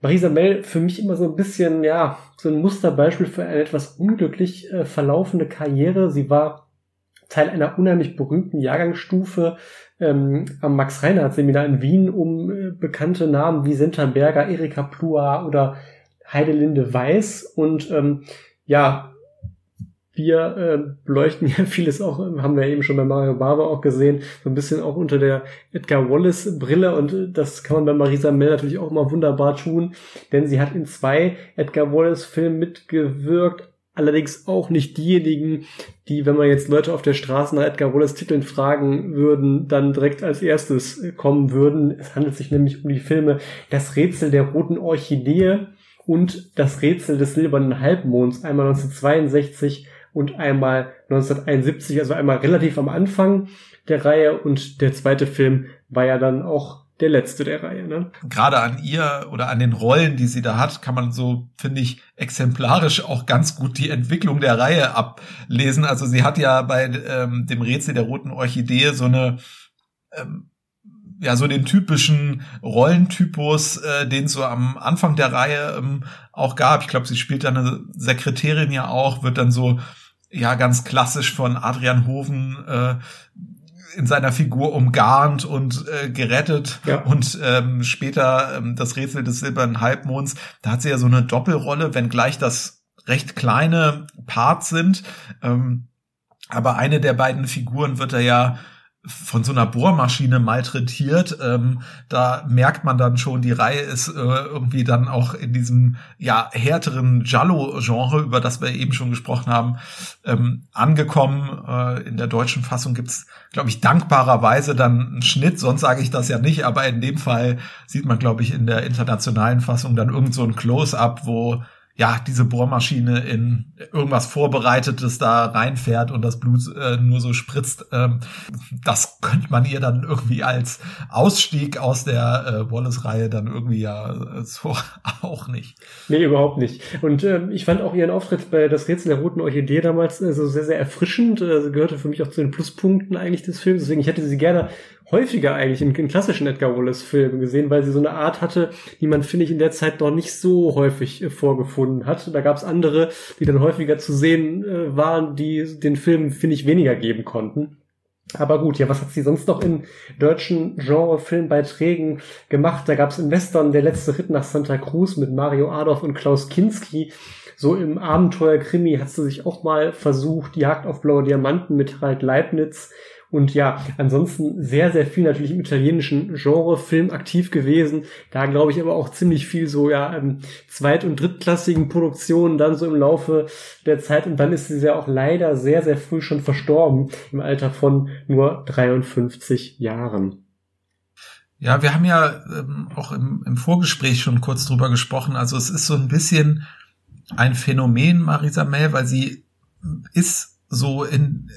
Speaker 5: Marisa Mell für mich immer so ein bisschen, ja, so ein Musterbeispiel für eine etwas unglücklich äh, verlaufende Karriere. Sie war Teil einer unheimlich berühmten Jahrgangsstufe ähm, am Max-Reinhardt-Seminar in Wien um äh, bekannte Namen wie Senta Berger, Erika Plua oder Heidelinde Weiß und ähm, ja, wir äh, beleuchten ja vieles auch, haben wir eben schon bei Mario Barber auch gesehen, so ein bisschen auch unter der Edgar Wallace Brille und das kann man bei Marisa Mell natürlich auch immer wunderbar tun, denn sie hat in zwei Edgar Wallace Filmen mitgewirkt, allerdings auch nicht diejenigen, die, wenn man jetzt Leute auf der Straße nach Edgar Wallace Titeln fragen würden, dann direkt als erstes kommen würden. Es handelt sich nämlich um die Filme Das Rätsel der roten Orchidee und Das Rätsel des silbernen Halbmonds, einmal 1962 und einmal 1971, also einmal relativ am Anfang der Reihe und der zweite Film war ja dann auch der letzte der Reihe. Ne?
Speaker 4: Gerade an ihr oder an den Rollen, die sie da hat, kann man so, finde ich, exemplarisch auch ganz gut die Entwicklung der Reihe ablesen. Also sie hat ja bei ähm, dem Rätsel der roten Orchidee so eine ähm, ja so den typischen Rollentypus, äh, den so am Anfang der Reihe ähm, auch gab. Ich glaube, sie spielt da eine Sekretärin ja auch, wird dann so ja ganz klassisch von Adrian Hoven äh, in seiner Figur umgarnt und äh, gerettet ja. und ähm, später ähm, das Rätsel des silbernen Halbmonds, da hat sie ja so eine Doppelrolle, wenngleich das recht kleine Parts sind. Ähm, aber eine der beiden Figuren wird er ja von so einer Bohrmaschine malträtiert. Ähm, da merkt man dann schon, die Reihe ist äh, irgendwie dann auch in diesem ja härteren Giallo-Genre, über das wir eben schon gesprochen haben, ähm, angekommen. Äh, in der deutschen Fassung gibt's, glaube ich, dankbarerweise dann einen Schnitt. Sonst sage ich das ja nicht, aber in dem Fall sieht man, glaube ich, in der internationalen Fassung dann irgend so ein Close-up, wo ja, diese Bohrmaschine in irgendwas Vorbereitetes da reinfährt und das Blut äh, nur so spritzt. Ähm, das könnte man ihr dann irgendwie als Ausstieg aus der äh, Wallace-Reihe dann irgendwie ja äh, so auch nicht.
Speaker 5: Nee, überhaupt nicht. Und ähm, ich fand auch ihren Auftritt bei Das Rätsel der roten Orchidee damals äh, so sehr, sehr erfrischend. Äh, gehörte für mich auch zu den Pluspunkten eigentlich des Films. Deswegen, ich hätte sie gerne häufiger eigentlich in, in klassischen Edgar Wallace Filmen gesehen, weil sie so eine Art hatte, die man, finde ich, in der Zeit noch nicht so häufig äh, vorgefunden hat. Da gab es andere, die dann häufiger zu sehen äh, waren, die den Film, finde ich, weniger geben konnten. Aber gut, ja, was hat sie sonst noch in deutschen Genre-Filmbeiträgen gemacht? Da gab es in Western Der letzte Ritt nach Santa Cruz mit Mario Adolf und Klaus Kinski. So im Abenteuer-Krimi hat sie sich auch mal versucht, Jagd auf blaue Diamanten mit Harald Leibniz Und ja, ansonsten sehr, sehr viel natürlich im italienischen Genrefilm aktiv gewesen. Da glaube ich aber auch ziemlich viel so, ja, ähm, zweit- und drittklassigen Produktionen dann so im Laufe der Zeit. Und dann ist sie ja auch leider sehr, sehr früh schon verstorben, im Alter von nur 53 Jahren.
Speaker 4: Ja, wir haben ja ähm, auch im, im Vorgespräch schon kurz drüber gesprochen. Also es ist so ein bisschen ein Phänomen, Marisa Mel, weil sie ist so in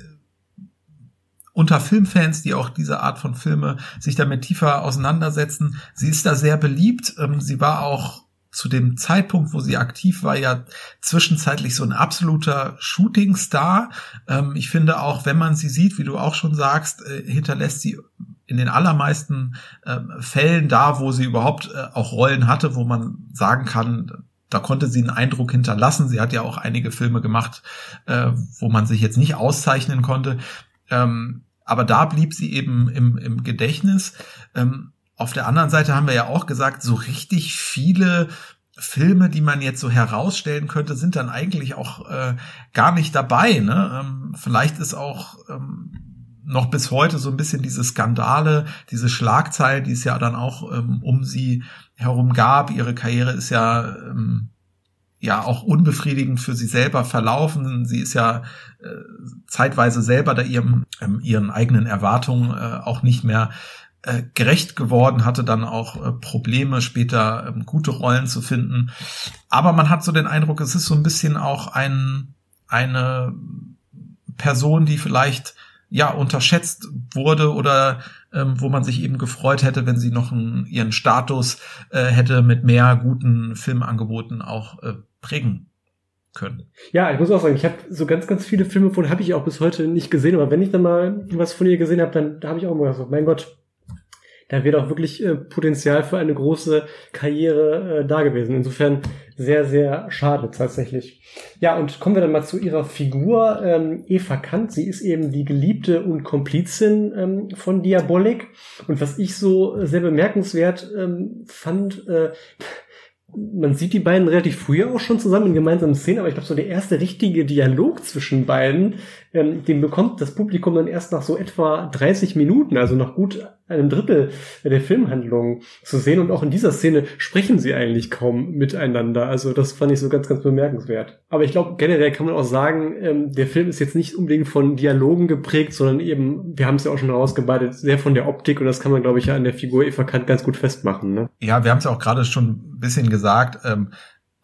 Speaker 4: unter Filmfans, die auch diese Art von Filme sich damit tiefer auseinandersetzen. Sie ist da sehr beliebt. Ähm, sie war auch zu dem Zeitpunkt, wo sie aktiv war, ja zwischenzeitlich so ein absoluter Shootingstar. Ähm, ich finde auch, wenn man sie sieht, wie du auch schon sagst, äh, hinterlässt sie in den allermeisten ähm, Fällen da, wo sie überhaupt äh, auch Rollen hatte, wo man sagen kann, da konnte sie einen Eindruck hinterlassen. Sie hat ja auch einige Filme gemacht, äh, wo man sich jetzt nicht auszeichnen konnte. Ähm, aber da blieb sie eben im, im Gedächtnis. Ähm, auf der anderen Seite haben wir ja auch gesagt, so richtig viele Filme, die man jetzt so herausstellen könnte, sind dann eigentlich auch äh, gar nicht dabei. Ne? Ähm, vielleicht ist auch ähm, noch bis heute so ein bisschen diese Skandale, diese Schlagzeilen, die es ja dann auch ähm, um sie herum gab. Ihre Karriere ist ja ähm, ja auch unbefriedigend für sie selber verlaufen. Sie ist ja äh, zeitweise selber da ihrem ähm, ihren eigenen Erwartungen äh, auch nicht mehr äh, gerecht geworden, hatte dann auch äh, Probleme später ähm, gute Rollen zu finden. Aber man hat so den Eindruck, es ist so ein bisschen auch ein eine Person, die vielleicht ja unterschätzt wurde oder ähm, wo man sich eben gefreut hätte, wenn sie noch einen, ihren Status äh, hätte mit mehr guten Filmangeboten auch äh, prägen können.
Speaker 5: Ja, ich muss auch sagen, ich habe so ganz, ganz viele Filme von, habe ich auch bis heute nicht gesehen, aber wenn ich dann mal was von ihr gesehen habe, dann da habe ich auch mal so, mein Gott, da wäre doch wirklich äh, Potenzial für eine große Karriere äh, da gewesen. Insofern sehr, sehr schade tatsächlich. Ja, und kommen wir dann mal zu ihrer Figur. Ähm, Eva Kant, sie ist eben die Geliebte und Komplizin ähm, von Diabolik. Und was ich so sehr bemerkenswert ähm, fand, äh, man sieht die beiden relativ früh auch schon zusammen in gemeinsamen Szenen, aber ich glaube, so der erste richtige Dialog zwischen beiden, ähm, den bekommt das Publikum dann erst nach so etwa 30 Minuten, also nach gut einem Drittel der Filmhandlung zu sehen. Und auch in dieser Szene sprechen sie eigentlich kaum miteinander. Also das fand ich so ganz, ganz bemerkenswert. Aber ich glaube, generell kann man auch sagen, ähm, der Film ist jetzt nicht unbedingt von Dialogen geprägt, sondern eben, wir haben es ja auch schon herausgebreitet, sehr von der Optik. Und das kann man, glaube ich, ja an der Figur Eva Kant ganz gut festmachen. Ne?
Speaker 4: Ja, wir haben es ja auch gerade schon ein bisschen gesagt. Ähm,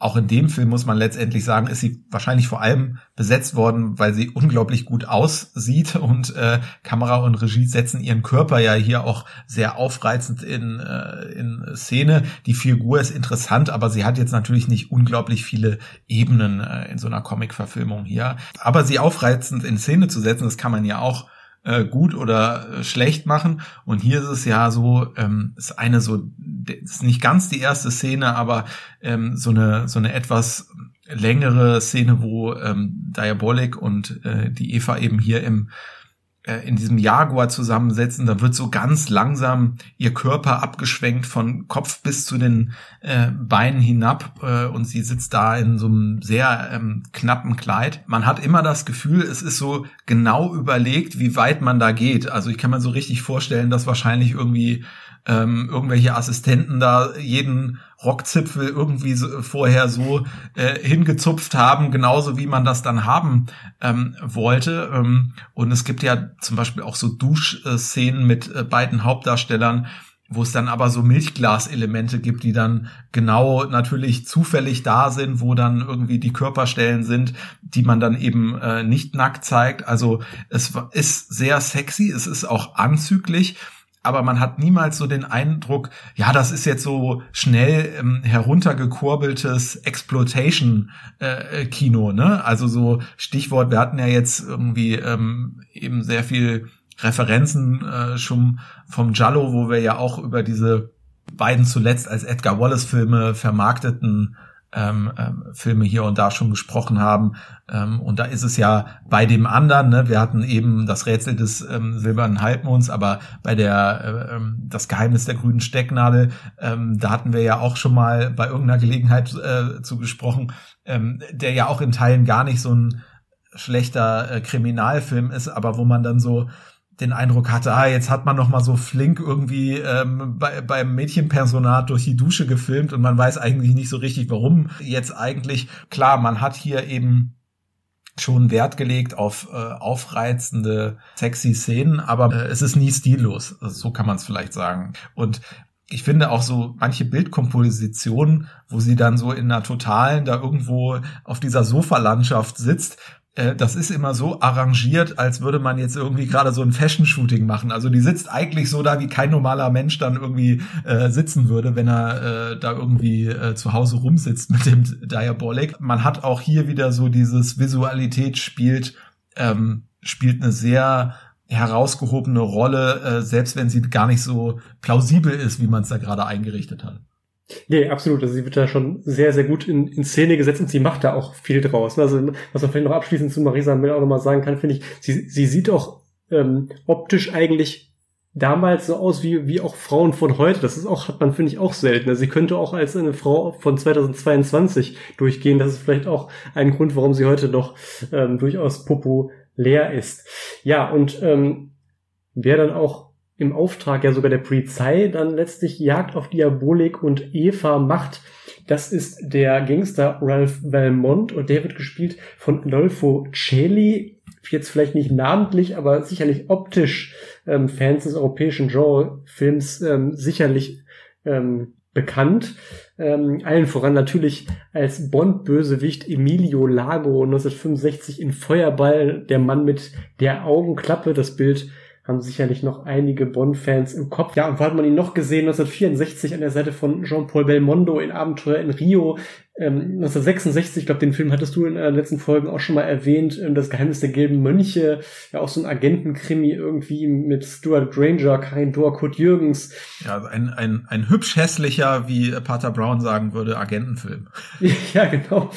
Speaker 4: auch in dem Film muss man letztendlich sagen, ist sie wahrscheinlich vor allem besetzt worden, weil sie unglaublich gut aussieht und äh, Kamera und Regie setzen ihren Körper ja hier auch sehr aufreizend in, äh, in Szene. Die Figur ist interessant, aber sie hat jetzt natürlich nicht unglaublich viele Ebenen äh, in so einer Comic-Verfilmung hier. Aber sie aufreizend in Szene zu setzen, das kann man ja auch äh, gut oder äh, schlecht machen. Und hier ist es ja so, ähm, ist eine so, ist nicht ganz die erste Szene, aber ähm, so eine so eine etwas längere Szene, wo ähm, Diabolik und äh, die Eva eben hier im in diesem Jaguar zusammensetzen, da wird so ganz langsam ihr Körper abgeschwenkt von Kopf bis zu den äh, Beinen hinab äh, und sie sitzt da in so einem sehr ähm, knappen Kleid. Man hat immer das Gefühl, es ist so genau überlegt, wie weit man da geht. Also ich kann mir so richtig vorstellen, dass wahrscheinlich irgendwie ähm, irgendwelche Assistenten da jeden Rockzipfel irgendwie so, vorher so äh, hingezupft haben, genauso wie man das dann haben ähm, wollte. Ähm, und es gibt ja zum Beispiel auch so Duschszenen mit äh, beiden Hauptdarstellern, wo es dann aber so Milchglaselemente gibt, die dann genau natürlich zufällig da sind, wo dann irgendwie die Körperstellen sind, die man dann eben äh, nicht nackt zeigt. Also es ist sehr sexy, es ist auch anzüglich aber man hat niemals so den Eindruck, ja, das ist jetzt so schnell ähm, heruntergekurbeltes Exploitation-Kino, äh, ne? Also so Stichwort, wir hatten ja jetzt irgendwie ähm, eben sehr viel Referenzen äh, schon vom Giallo, wo wir ja auch über diese beiden zuletzt als Edgar Wallace-Filme vermarkteten ähm, ähm, Filme hier und da schon gesprochen haben. Ähm, und da ist es ja bei dem anderen, ne, wir hatten eben das Rätsel des ähm, silbernen Halbmonds, aber bei der äh, ähm, das Geheimnis der grünen Stecknadel, ähm, da hatten wir ja auch schon mal bei irgendeiner Gelegenheit äh, zu gesprochen, ähm, der ja auch in Teilen gar nicht so ein schlechter äh, Kriminalfilm ist, aber wo man dann so den Eindruck hatte, ah, jetzt hat man noch mal so flink irgendwie ähm, bei, beim Mädchenpersonat durch die Dusche gefilmt und man weiß eigentlich nicht so richtig, warum jetzt eigentlich. Klar, man hat hier eben schon Wert gelegt auf äh, aufreizende, sexy Szenen, aber äh, es ist nie stillos. So kann man es vielleicht sagen. Und ich finde auch so manche Bildkompositionen, wo sie dann so in einer totalen da irgendwo auf dieser Sofalandschaft sitzt, das ist immer so arrangiert, als würde man jetzt irgendwie gerade so ein Fashion-Shooting machen. Also die sitzt eigentlich so da, wie kein normaler Mensch dann irgendwie äh, sitzen würde, wenn er äh, da irgendwie äh, zu Hause rumsitzt mit dem Diabolic. Man hat auch hier wieder so dieses Visualität spielt, ähm, spielt eine sehr herausgehobene Rolle, äh, selbst wenn sie gar nicht so plausibel ist, wie man es da gerade eingerichtet hat.
Speaker 5: Nee, absolut. Also sie wird da schon sehr, sehr gut in, in Szene gesetzt und sie macht da auch viel draus. Also was man vielleicht noch abschließend zu Marisa Mel auch nochmal sagen kann, finde ich, sie, sie sieht auch ähm, optisch eigentlich damals so aus wie, wie auch Frauen von heute. Das ist auch, hat man, finde ich, auch selten. Also sie könnte auch als eine Frau von 2022 durchgehen. Das ist vielleicht auch ein Grund, warum sie heute noch ähm, durchaus populär ist. Ja, und ähm, wer dann auch im Auftrag ja sogar der Polizei dann letztlich Jagd auf Diabolik und Eva macht. Das ist der Gangster Ralph Valmont und der wird gespielt von Adolfo Celi. Jetzt vielleicht nicht namentlich, aber sicherlich optisch ähm, Fans des europäischen Genre-Films ähm, sicherlich ähm, bekannt. Ähm, allen voran natürlich als Bond-Bösewicht Emilio Lago 1965 in Feuerball, der Mann mit der Augenklappe. Das Bild haben sicherlich noch einige Bond-Fans im Kopf. Ja, und wo hat man ihn noch gesehen? 1964 an der Seite von Jean-Paul Belmondo in Abenteuer in Rio. Ähm, 1966, ich glaube, den Film hattest du in den letzten Folgen auch schon mal erwähnt, ähm, Das Geheimnis der gelben Mönche, ja auch so ein Agentenkrimi irgendwie mit Stuart Granger, Karin Dohr, Kurt Jürgens.
Speaker 4: Ja, ein, ein, ein hübsch hässlicher, wie Pater Brown sagen würde, Agentenfilm.
Speaker 5: ja, genau.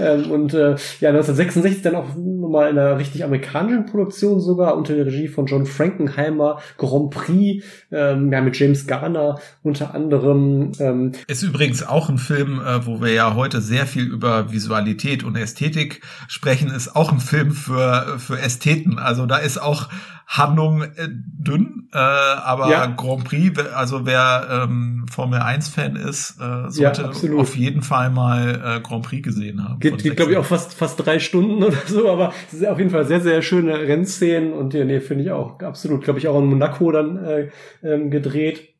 Speaker 5: Ähm, und äh, ja, 1966 dann auch nochmal in einer richtig amerikanischen Produktion sogar, unter der Regie von John Frankenheimer, Grand Prix, ähm, ja, mit James Garner unter anderem.
Speaker 4: Ähm. Ist übrigens auch ein Film, äh, wo wir ja heute heute sehr viel über Visualität und Ästhetik sprechen, ist auch ein Film für, für Ästheten. Also da ist auch Handlung äh, dünn, äh, aber ja. Grand Prix, also wer ähm, Formel 1 Fan ist, äh, sollte ja, auf jeden Fall mal äh, Grand Prix gesehen haben.
Speaker 5: Geht, geht glaube ich auch fast fast drei Stunden oder so, aber es ist auf jeden Fall sehr sehr schöne Rennszenen und ja, nee, finde ich auch absolut, glaube ich auch in Monaco dann äh, ähm, gedreht.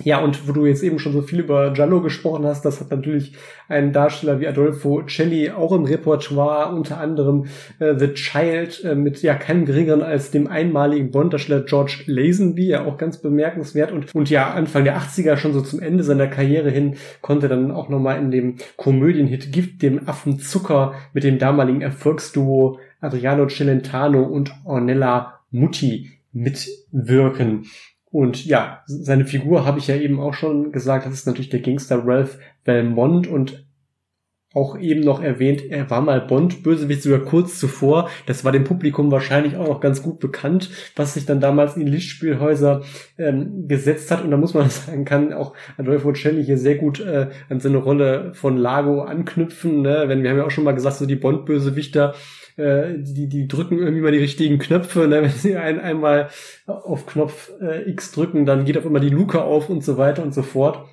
Speaker 5: Ja, und wo du jetzt eben schon so viel über Giallo gesprochen hast, das hat natürlich ein Darsteller wie Adolfo Celli auch im Repertoire, unter anderem äh, The Child äh, mit ja keinem geringeren als dem einmaligen Bond-Darsteller George Lazenby, ja auch ganz bemerkenswert und, und ja Anfang der 80er schon so zum Ende seiner Karriere hin konnte dann auch nochmal in dem Komödienhit Gift dem Affen Zucker mit dem damaligen Erfolgsduo Adriano Celentano und Ornella Mutti mitwirken. Und ja, seine Figur habe ich ja eben auch schon gesagt, das ist natürlich der Gangster Ralph Belmont und auch eben noch erwähnt, er war mal Bond-Bösewicht sogar kurz zuvor. Das war dem Publikum wahrscheinlich auch noch ganz gut bekannt, was sich dann damals in Lichtspielhäuser ähm, gesetzt hat. Und da muss man sagen, kann auch Adolfo Celli hier sehr gut äh, an seine Rolle von Lago anknüpfen. Ne? Wenn wir haben ja auch schon mal gesagt, so die Bond-Bösewichter äh, die, die drücken irgendwie mal die richtigen Knöpfe. Ne? Wenn sie ein, einmal auf Knopf äh, X drücken, dann geht auf immer die Luke auf und so weiter und so fort.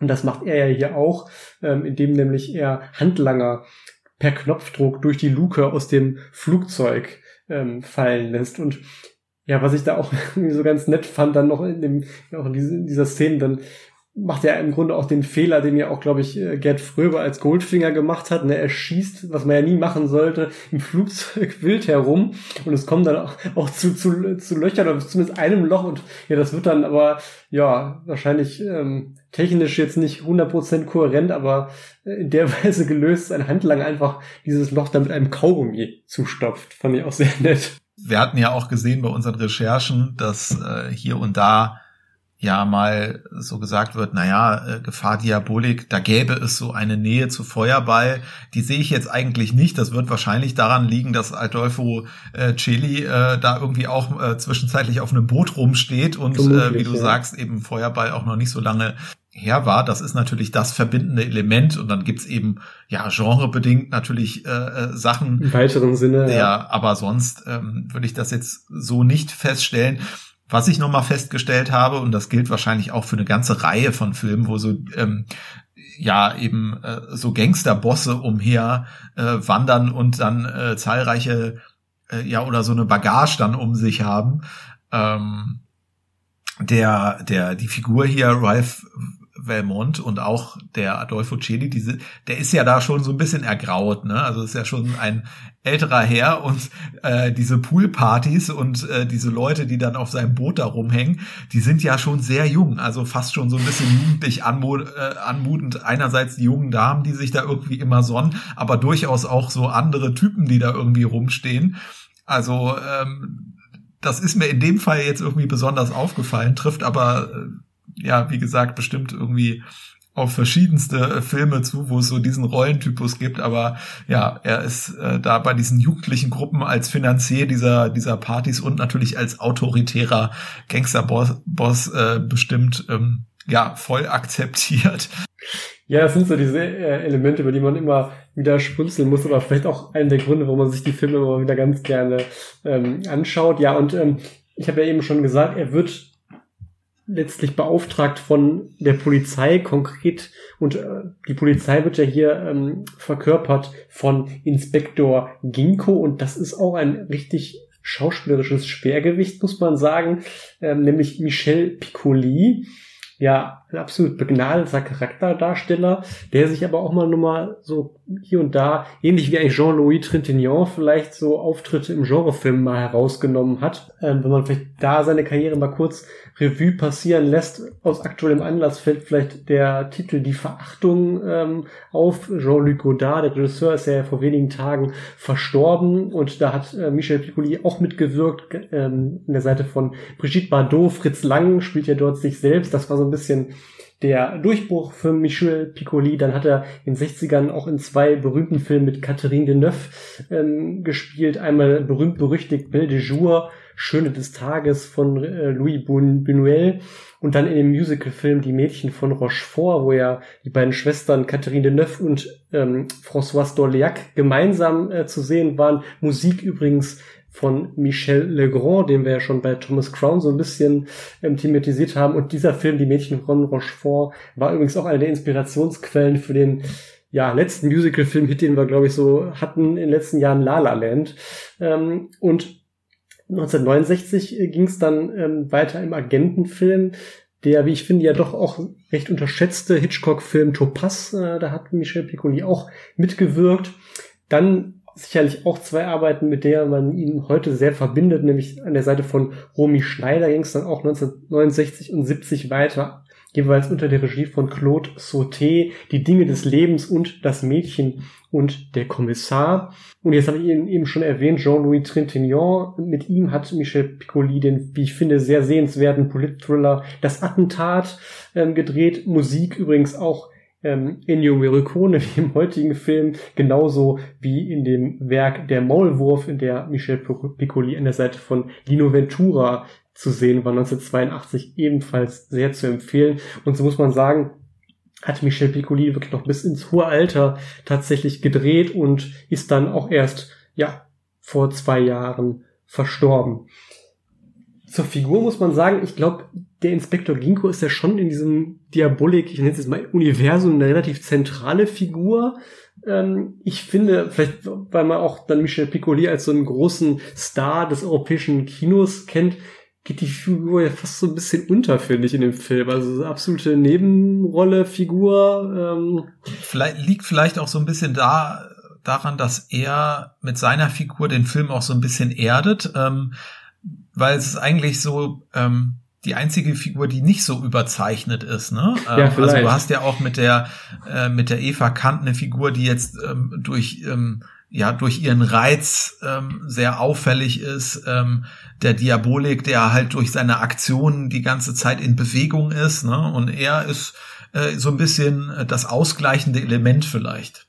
Speaker 5: Und das macht er ja hier auch, ähm, indem nämlich er Handlanger per Knopfdruck durch die Luke aus dem Flugzeug ähm, fallen lässt. Und ja, was ich da auch irgendwie so ganz nett fand, dann noch in dem, auch in dieser Szene, dann macht er im Grunde auch den Fehler, den ja auch, glaube ich, äh, Gerd Fröbe als Goldfinger gemacht hat. Ne? Er schießt, was man ja nie machen sollte, im Flugzeug wild herum und es kommt dann auch, auch zu, zu, zu Löchern oder zumindest einem Loch und ja, das wird dann aber, ja, wahrscheinlich ähm, technisch jetzt nicht 100% kohärent, aber äh, in der Weise gelöst, ein Handlang einfach dieses Loch dann mit einem Kaugummi zustopft. Fand ich auch sehr nett.
Speaker 4: Wir hatten ja auch gesehen bei unseren Recherchen, dass äh, hier und da ja mal so gesagt wird, naja, äh, Gefahr Diabolik, da gäbe es so eine Nähe zu Feuerball, die sehe ich jetzt eigentlich nicht. Das wird wahrscheinlich daran liegen, dass Adolfo äh, Celi äh, da irgendwie auch äh, zwischenzeitlich auf einem Boot rumsteht und äh, wie du ja. sagst, eben Feuerball auch noch nicht so lange her war. Das ist natürlich das verbindende Element und dann gibt's eben ja genrebedingt natürlich äh, äh Sachen.
Speaker 5: Im weiteren Sinne.
Speaker 4: Ja, ja. aber sonst ähm, würde ich das jetzt so nicht feststellen. Was ich nochmal festgestellt habe, und das gilt wahrscheinlich auch für eine ganze Reihe von Filmen, wo so ähm, ja eben äh, so Gangsterbosse umher äh, wandern und dann äh, zahlreiche äh, ja oder so eine Bagage dann um sich haben. Ähm, der der die Figur hier Ralph Valmont und auch der Adolfo Celi, diese, der ist ja da schon so ein bisschen ergraut, ne? Also ist ja schon ein älterer Herr und äh, diese Poolpartys und äh, diese Leute, die dann auf seinem Boot da rumhängen, die sind ja schon sehr jung, also fast schon so ein bisschen jugendlich anmut, äh, anmutend. Einerseits die jungen Damen, die sich da irgendwie immer sonnen, aber durchaus auch so andere Typen, die da irgendwie rumstehen. Also ähm, das ist mir in dem Fall jetzt irgendwie besonders aufgefallen, trifft aber äh, ja, wie gesagt, bestimmt irgendwie auf verschiedenste Filme zu, wo es so diesen Rollentypus gibt, aber ja, er ist äh, da bei diesen jugendlichen Gruppen als Finanzier dieser dieser Partys und natürlich als autoritärer Gangsterboss Boss, äh, bestimmt ähm, ja voll akzeptiert.
Speaker 5: Ja, das sind so diese äh, Elemente, über die man immer wieder schmunzeln muss oder vielleicht auch einer der Gründe, warum man sich die Filme immer wieder ganz gerne ähm, anschaut. Ja, und ähm, ich habe ja eben schon gesagt, er wird letztlich beauftragt von der Polizei konkret. Und äh, die Polizei wird ja hier ähm, verkörpert von Inspektor Ginko und das ist auch ein richtig schauspielerisches Schwergewicht, muss man sagen, ähm, nämlich Michel Piccoli, ja, ein absolut begnadeter Charakterdarsteller, der sich aber auch mal nur mal so hier und da, ähnlich wie ein Jean-Louis Trintignant, vielleicht so Auftritte im Genrefilm mal herausgenommen hat. Ähm, wenn man vielleicht da seine Karriere mal kurz Revue passieren lässt. Aus aktuellem Anlass fällt vielleicht der Titel Die Verachtung ähm, auf. Jean-Luc Godard, der Regisseur, ist ja vor wenigen Tagen verstorben und da hat äh, Michel Piccoli auch mitgewirkt. Ähm, an der Seite von Brigitte Bardot, Fritz Lang spielt ja dort sich selbst. Das war so ein bisschen der Durchbruch für Michel Piccoli. Dann hat er in den 60ern auch in zwei berühmten Filmen mit Catherine Deneuve ähm, gespielt. Einmal berühmt-berüchtigt Belle de Jour Schöne des Tages von äh, Louis Buñuel und dann in dem Musicalfilm Die Mädchen von Rochefort, wo ja die beiden Schwestern Catherine Deneuve und ähm, Françoise d'Orléac gemeinsam äh, zu sehen waren. Musik übrigens von Michel Legrand, den wir ja schon bei Thomas Crown so ein bisschen ähm, thematisiert haben. Und dieser Film, Die Mädchen von Rochefort, war übrigens auch eine der Inspirationsquellen für den ja, letzten Musical-Film-Hit, den wir, glaube ich, so hatten in den letzten Jahren, La La Land. Ähm, und 1969 ging es dann ähm, weiter im Agentenfilm, der, wie ich finde, ja doch auch recht unterschätzte Hitchcock-Film Topaz, äh, da hat Michel Piccoli auch mitgewirkt. Dann sicherlich auch zwei Arbeiten, mit der man ihn heute sehr verbindet, nämlich an der Seite von Romy Schneider ging es dann auch 1969 und 70 weiter jeweils unter der Regie von Claude Sauté, die Dinge des Lebens und das Mädchen und der Kommissar. Und jetzt habe ich ihn eben schon erwähnt, Jean-Louis Trintignant. Mit ihm hat Michel Piccoli den, wie ich finde, sehr sehenswerten Polit-Thriller Das Attentat ähm, gedreht. Musik übrigens auch ähm, Ennio Morricone wie im heutigen Film, genauso wie in dem Werk Der Maulwurf, in der Michel Piccoli an der Seite von Lino Ventura zu sehen war 1982 ebenfalls sehr zu empfehlen. Und so muss man sagen, hat Michel Piccoli wirklich noch bis ins hohe Alter tatsächlich gedreht und ist dann auch erst, ja, vor zwei Jahren verstorben. Zur Figur muss man sagen, ich glaube, der Inspektor Ginko ist ja schon in diesem Diabolik, ich nenne es jetzt mal Universum, eine relativ zentrale Figur. Ähm, ich finde, vielleicht, weil man auch dann Michel Piccoli als so einen großen Star des europäischen Kinos kennt, geht die Figur ja fast so ein bisschen unter, finde ich, in dem Film. Also so absolute Nebenrolle, Figur. Ähm.
Speaker 4: Vielleicht liegt vielleicht auch so ein bisschen da daran, dass er mit seiner Figur den Film auch so ein bisschen erdet, ähm, weil es ist eigentlich so ähm, die einzige Figur, die nicht so überzeichnet ist. Ne?
Speaker 5: Ja, ähm,
Speaker 4: also du hast ja auch mit der äh, mit der Eva Kant eine Figur, die jetzt ähm, durch ähm, ja durch ihren Reiz ähm, sehr auffällig ist. Ähm, der Diabolik, der halt durch seine Aktionen die ganze Zeit in Bewegung ist. Ne? Und er ist äh, so ein bisschen das ausgleichende Element vielleicht.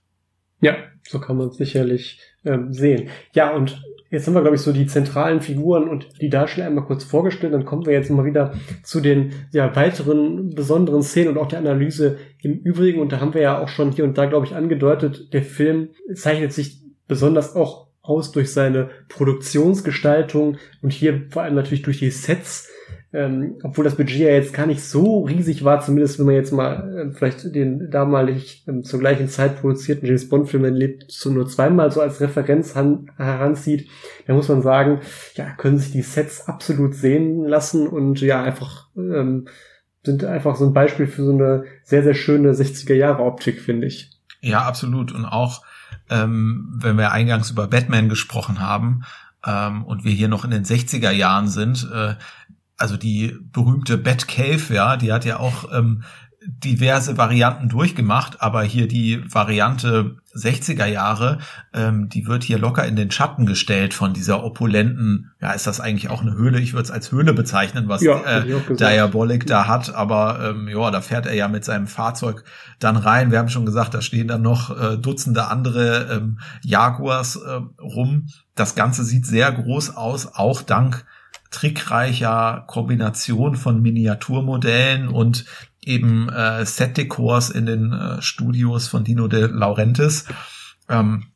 Speaker 5: Ja, so kann man es sicherlich ähm, sehen. Ja, und jetzt haben wir, glaube ich, so die zentralen Figuren und die Darsteller einmal kurz vorgestellt. Dann kommen wir jetzt mal wieder zu den ja, weiteren besonderen Szenen und auch der Analyse im Übrigen. Und da haben wir ja auch schon hier und da, glaube ich, angedeutet, der Film zeichnet sich besonders auch aus durch seine Produktionsgestaltung und hier vor allem natürlich durch die Sets, ähm, obwohl das Budget ja jetzt gar nicht so riesig war, zumindest wenn man jetzt mal äh, vielleicht den damalig ähm, zur gleichen Zeit produzierten James Bond Film lebt so nur zweimal so als Referenz han, heranzieht, dann muss man sagen, ja, können sich die Sets absolut sehen lassen und ja, einfach ähm, sind einfach so ein Beispiel für so eine sehr, sehr schöne 60er Jahre Optik, finde ich.
Speaker 4: Ja, absolut. Und auch, ähm, wenn wir eingangs über Batman gesprochen haben, ähm, und wir hier noch in den 60er Jahren sind, äh, also die berühmte Batcave, ja, die hat ja auch ähm, diverse Varianten durchgemacht, aber hier die Variante 60er Jahre, ähm, die wird hier locker in den Schatten gestellt von dieser opulenten, ja, ist das eigentlich auch eine Höhle? Ich würde es als Höhle bezeichnen, was ja, äh, Diabolik da hat, aber ähm, ja, da fährt er ja mit seinem Fahrzeug dann rein. Wir haben schon gesagt, da stehen dann noch äh, Dutzende andere ähm, Jaguars äh, rum. Das Ganze sieht sehr groß aus, auch dank trickreicher Kombination von Miniaturmodellen und eben äh, Set-Dekors in den äh, Studios von Dino de Laurentiis. Ähm,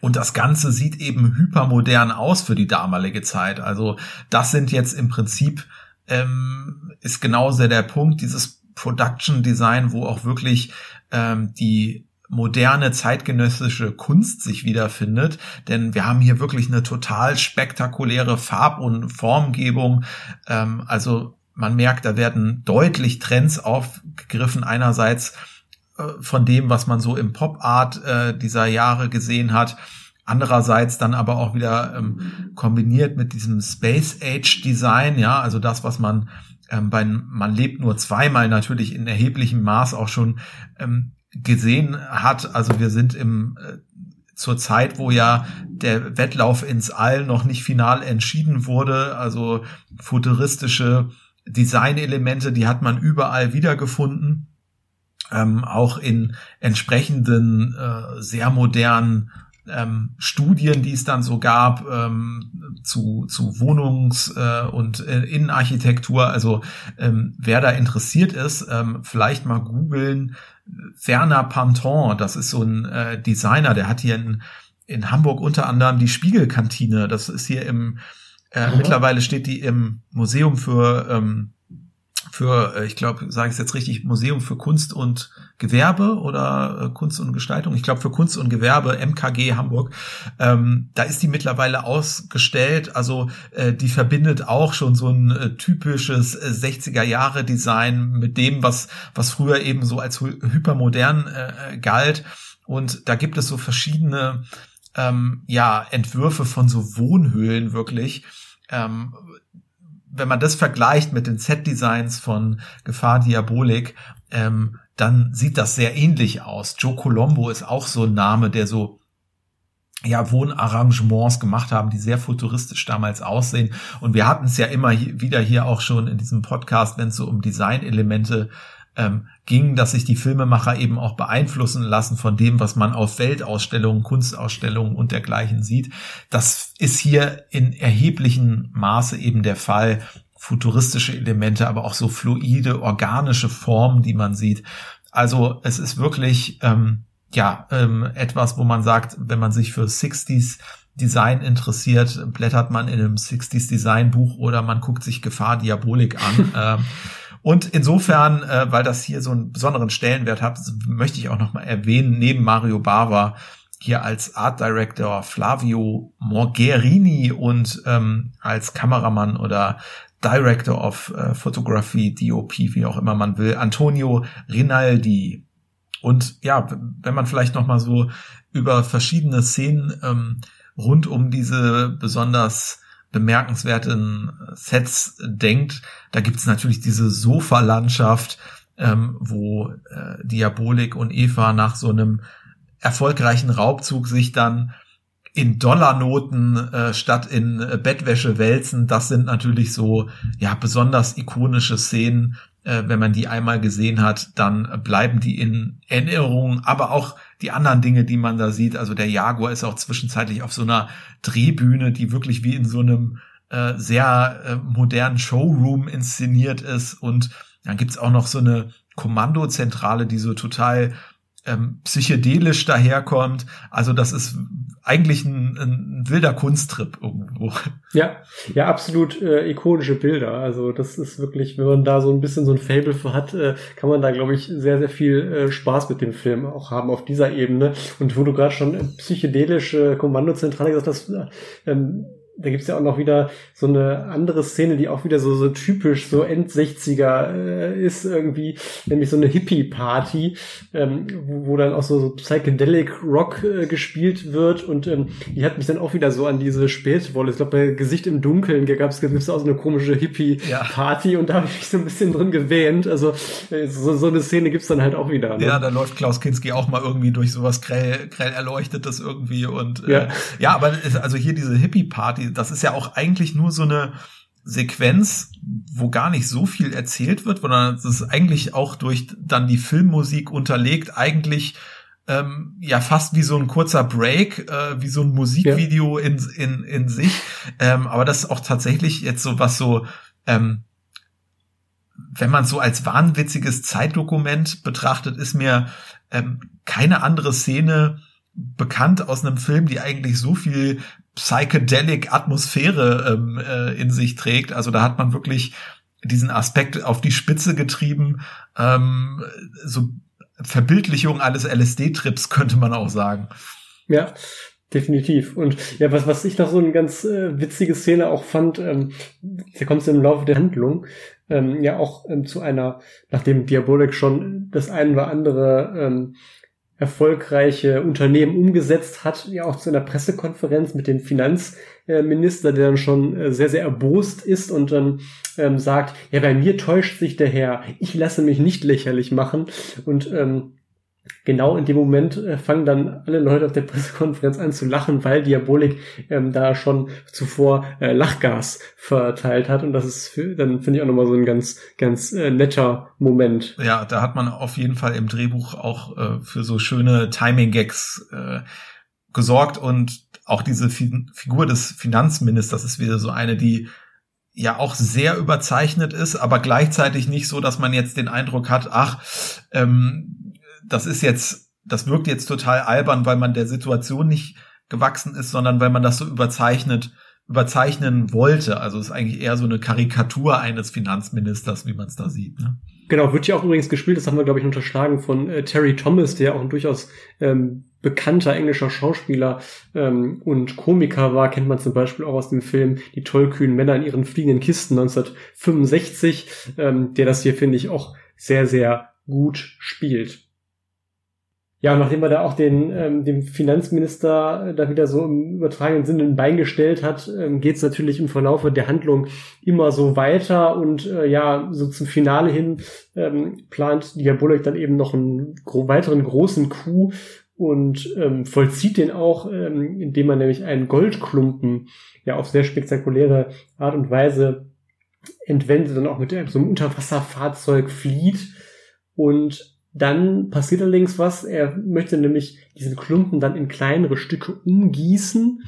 Speaker 4: und das Ganze sieht eben hypermodern aus für die damalige Zeit. Also das sind jetzt im Prinzip, ähm, ist genauso der Punkt, dieses Production Design, wo auch wirklich ähm, die moderne zeitgenössische Kunst sich wiederfindet, denn wir haben hier wirklich eine total spektakuläre Farb- und Formgebung. Ähm, also man merkt, da werden deutlich Trends aufgegriffen. Einerseits äh, von dem, was man so im Pop-Art äh, dieser Jahre gesehen hat. Andererseits dann aber auch wieder ähm, kombiniert mit diesem Space Age Design, ja, also das, was man ähm, bei Man lebt nur zweimal natürlich in erheblichem Maß auch schon ähm, gesehen hat. Also wir sind im äh, zur Zeit, wo ja der Wettlauf ins All noch nicht final entschieden wurde, also futuristische Designelemente, die hat man überall wiedergefunden, ähm, auch in entsprechenden äh, sehr modernen ähm, Studien, die es dann so gab ähm, zu, zu Wohnungs- äh, und äh, Innenarchitektur. Also ähm, wer da interessiert ist, ähm, vielleicht mal googeln. Werner Panton, das ist so ein äh, Designer, der hat hier in, in Hamburg unter anderem die Spiegelkantine. Das ist hier im äh, mhm. Mittlerweile steht die im Museum für, ähm, für äh, ich glaube, sage ich es jetzt richtig, Museum für Kunst und Gewerbe oder äh, Kunst und Gestaltung. Ich glaube für Kunst und Gewerbe, MKG Hamburg. Ähm, da ist die mittlerweile ausgestellt. Also äh, die verbindet auch schon so ein äh, typisches äh, 60er Jahre Design mit dem, was, was früher eben so als hypermodern äh, galt. Und da gibt es so verschiedene ähm, ja, Entwürfe von so Wohnhöhlen wirklich. Ähm, wenn man das vergleicht mit den Set-Designs von Gefahr Diabolik, ähm, dann sieht das sehr ähnlich aus. Joe Colombo ist auch so ein Name, der so ja, Wohnarrangements gemacht haben, die sehr futuristisch damals aussehen. Und wir hatten es ja immer wieder hier auch schon in diesem Podcast, wenn es so um Designelemente ähm, ging, dass sich die Filmemacher eben auch beeinflussen lassen von dem, was man auf Weltausstellungen, Kunstausstellungen und dergleichen sieht. Das ist hier in erheblichem Maße eben der Fall. Futuristische Elemente, aber auch so fluide, organische Formen, die man sieht. Also es ist wirklich ähm, ja ähm, etwas, wo man sagt, wenn man sich für 60s Design interessiert, blättert man in einem 60s Design Buch oder man guckt sich Gefahr Diabolik an. ähm, und insofern, äh, weil das hier so einen besonderen Stellenwert hat, möchte ich auch nochmal erwähnen, neben Mario Bava hier als Art Director Flavio Morgherini und ähm, als Kameramann oder Director of äh, Photography, DOP, wie auch immer man will, Antonio Rinaldi. Und ja, wenn man vielleicht noch mal so über verschiedene Szenen ähm, rund um diese besonders bemerkenswerten Sets denkt, da gibt's natürlich diese Sofa-Landschaft, ähm, wo äh, Diabolik und Eva nach so einem erfolgreichen Raubzug sich dann in Dollarnoten äh, statt in äh, Bettwäsche wälzen. Das sind natürlich so ja besonders ikonische Szenen. Äh, wenn man die einmal gesehen hat, dann bleiben die in Erinnerung. Aber auch die anderen Dinge, die man da sieht. Also der Jaguar ist auch zwischenzeitlich auf so einer Drehbühne, die wirklich wie in so einem äh, sehr äh, modernen Showroom inszeniert ist. Und dann gibt's auch noch so eine Kommandozentrale, die so total ähm, psychedelisch daherkommt. Also das ist eigentlich ein, ein wilder Kunsttrip irgendwo.
Speaker 5: Ja, ja, absolut äh, ikonische Bilder. Also das ist wirklich, wenn man da so ein bisschen so ein Fable für hat, äh, kann man da, glaube ich, sehr, sehr viel äh, Spaß mit dem Film auch haben auf dieser Ebene. Und wo du gerade schon psychedelische Kommandozentrale gesagt hast, ähm, da gibt's ja auch noch wieder so eine andere Szene, die auch wieder so, so typisch so End-60er äh, ist irgendwie, nämlich so eine Hippie-Party, ähm, wo, wo dann auch so, so Psychedelic Rock äh, gespielt wird und ähm, die hat mich dann auch wieder so an diese Spätwolle, ich glaube bei Gesicht im Dunkeln gab's gibt's auch so eine komische Hippie-Party ja. und da habe ich mich so ein bisschen drin gewähnt, also äh, so, so eine Szene gibt's dann halt auch wieder.
Speaker 4: Ne? Ja, da läuft Klaus Kinski auch mal irgendwie durch sowas grell, grell erleuchtetes irgendwie und äh, ja. ja, aber also hier diese Hippie-Party das ist ja auch eigentlich nur so eine Sequenz, wo gar nicht so viel erzählt wird, sondern es ist eigentlich auch durch dann die Filmmusik unterlegt, eigentlich ähm, ja fast wie so ein kurzer Break, äh, wie so ein Musikvideo ja. in, in, in sich. Ähm, aber das ist auch tatsächlich jetzt so was so, ähm, wenn man so als wahnwitziges Zeitdokument betrachtet, ist mir ähm, keine andere Szene bekannt aus einem Film, die eigentlich so viel psychedelic Atmosphäre ähm, äh, in sich trägt. Also da hat man wirklich diesen Aspekt auf die Spitze getrieben. Ähm, so Verbildlichung eines LSD-Trips könnte man auch sagen.
Speaker 5: Ja, definitiv. Und ja, was, was ich noch so eine ganz äh, witzige Szene auch fand, ähm, da kommt es im Laufe der Handlung, ähm, ja auch ähm, zu einer, nachdem Diabolik schon das ein oder andere ähm, erfolgreiche Unternehmen umgesetzt hat, ja auch zu einer Pressekonferenz mit dem Finanzminister, der dann schon äh, sehr, sehr erbost ist und dann ähm, sagt, ja, bei mir täuscht sich der Herr, ich lasse mich nicht lächerlich machen. Und ähm, genau in dem Moment äh, fangen dann alle Leute auf der Pressekonferenz an zu lachen, weil Diabolik ähm, da schon zuvor äh, Lachgas verteilt hat. Und das ist für, dann finde ich auch nochmal so ein ganz, ganz äh, netter Moment.
Speaker 4: Ja, da hat man auf jeden Fall im Drehbuch auch äh, für so schöne Timing-Gags äh, gesorgt und auch diese Fi Figur des Finanzministers ist wieder so eine, die ja auch sehr überzeichnet ist, aber gleichzeitig nicht so, dass man jetzt den Eindruck hat, ach, ähm, das ist jetzt, das wirkt jetzt total albern, weil man der Situation nicht gewachsen ist, sondern weil man das so überzeichnet, überzeichnen wollte. Also es ist eigentlich eher so eine Karikatur eines Finanzministers, wie man es da sieht. Ne?
Speaker 5: Genau, wird ja auch übrigens gespielt, das haben wir, glaube ich, unterschlagen von äh, Terry Thomas, der auch ein durchaus ähm, bekannter englischer Schauspieler ähm, und Komiker war, kennt man zum Beispiel auch aus dem Film Die tollkühnen Männer in ihren fliegenden Kisten 1965, ähm, der das hier, finde ich, auch sehr, sehr gut spielt. Ja, nachdem er da auch den ähm, dem Finanzminister da wieder so im übertragenen Sinne ein Bein gestellt hat, ähm, geht es natürlich im Verlaufe der Handlung immer so weiter und äh, ja, so zum Finale hin ähm, plant Diabolik dann eben noch einen gro weiteren großen Coup und ähm, vollzieht den auch, ähm, indem man nämlich einen Goldklumpen ja auf sehr spektakuläre Art und Weise entwendet, dann auch mit so einem Unterwasserfahrzeug flieht und dann passiert allerdings was. Er möchte nämlich diesen Klumpen dann in kleinere Stücke umgießen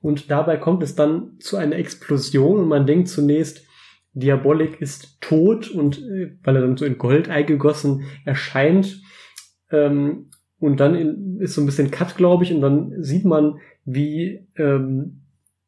Speaker 5: und dabei kommt es dann zu einer Explosion und man denkt zunächst, Diabolik ist tot und äh, weil er dann so in Gold eingegossen erscheint. Ähm, und dann in, ist so ein bisschen Cut, glaube ich, und dann sieht man, wie ähm,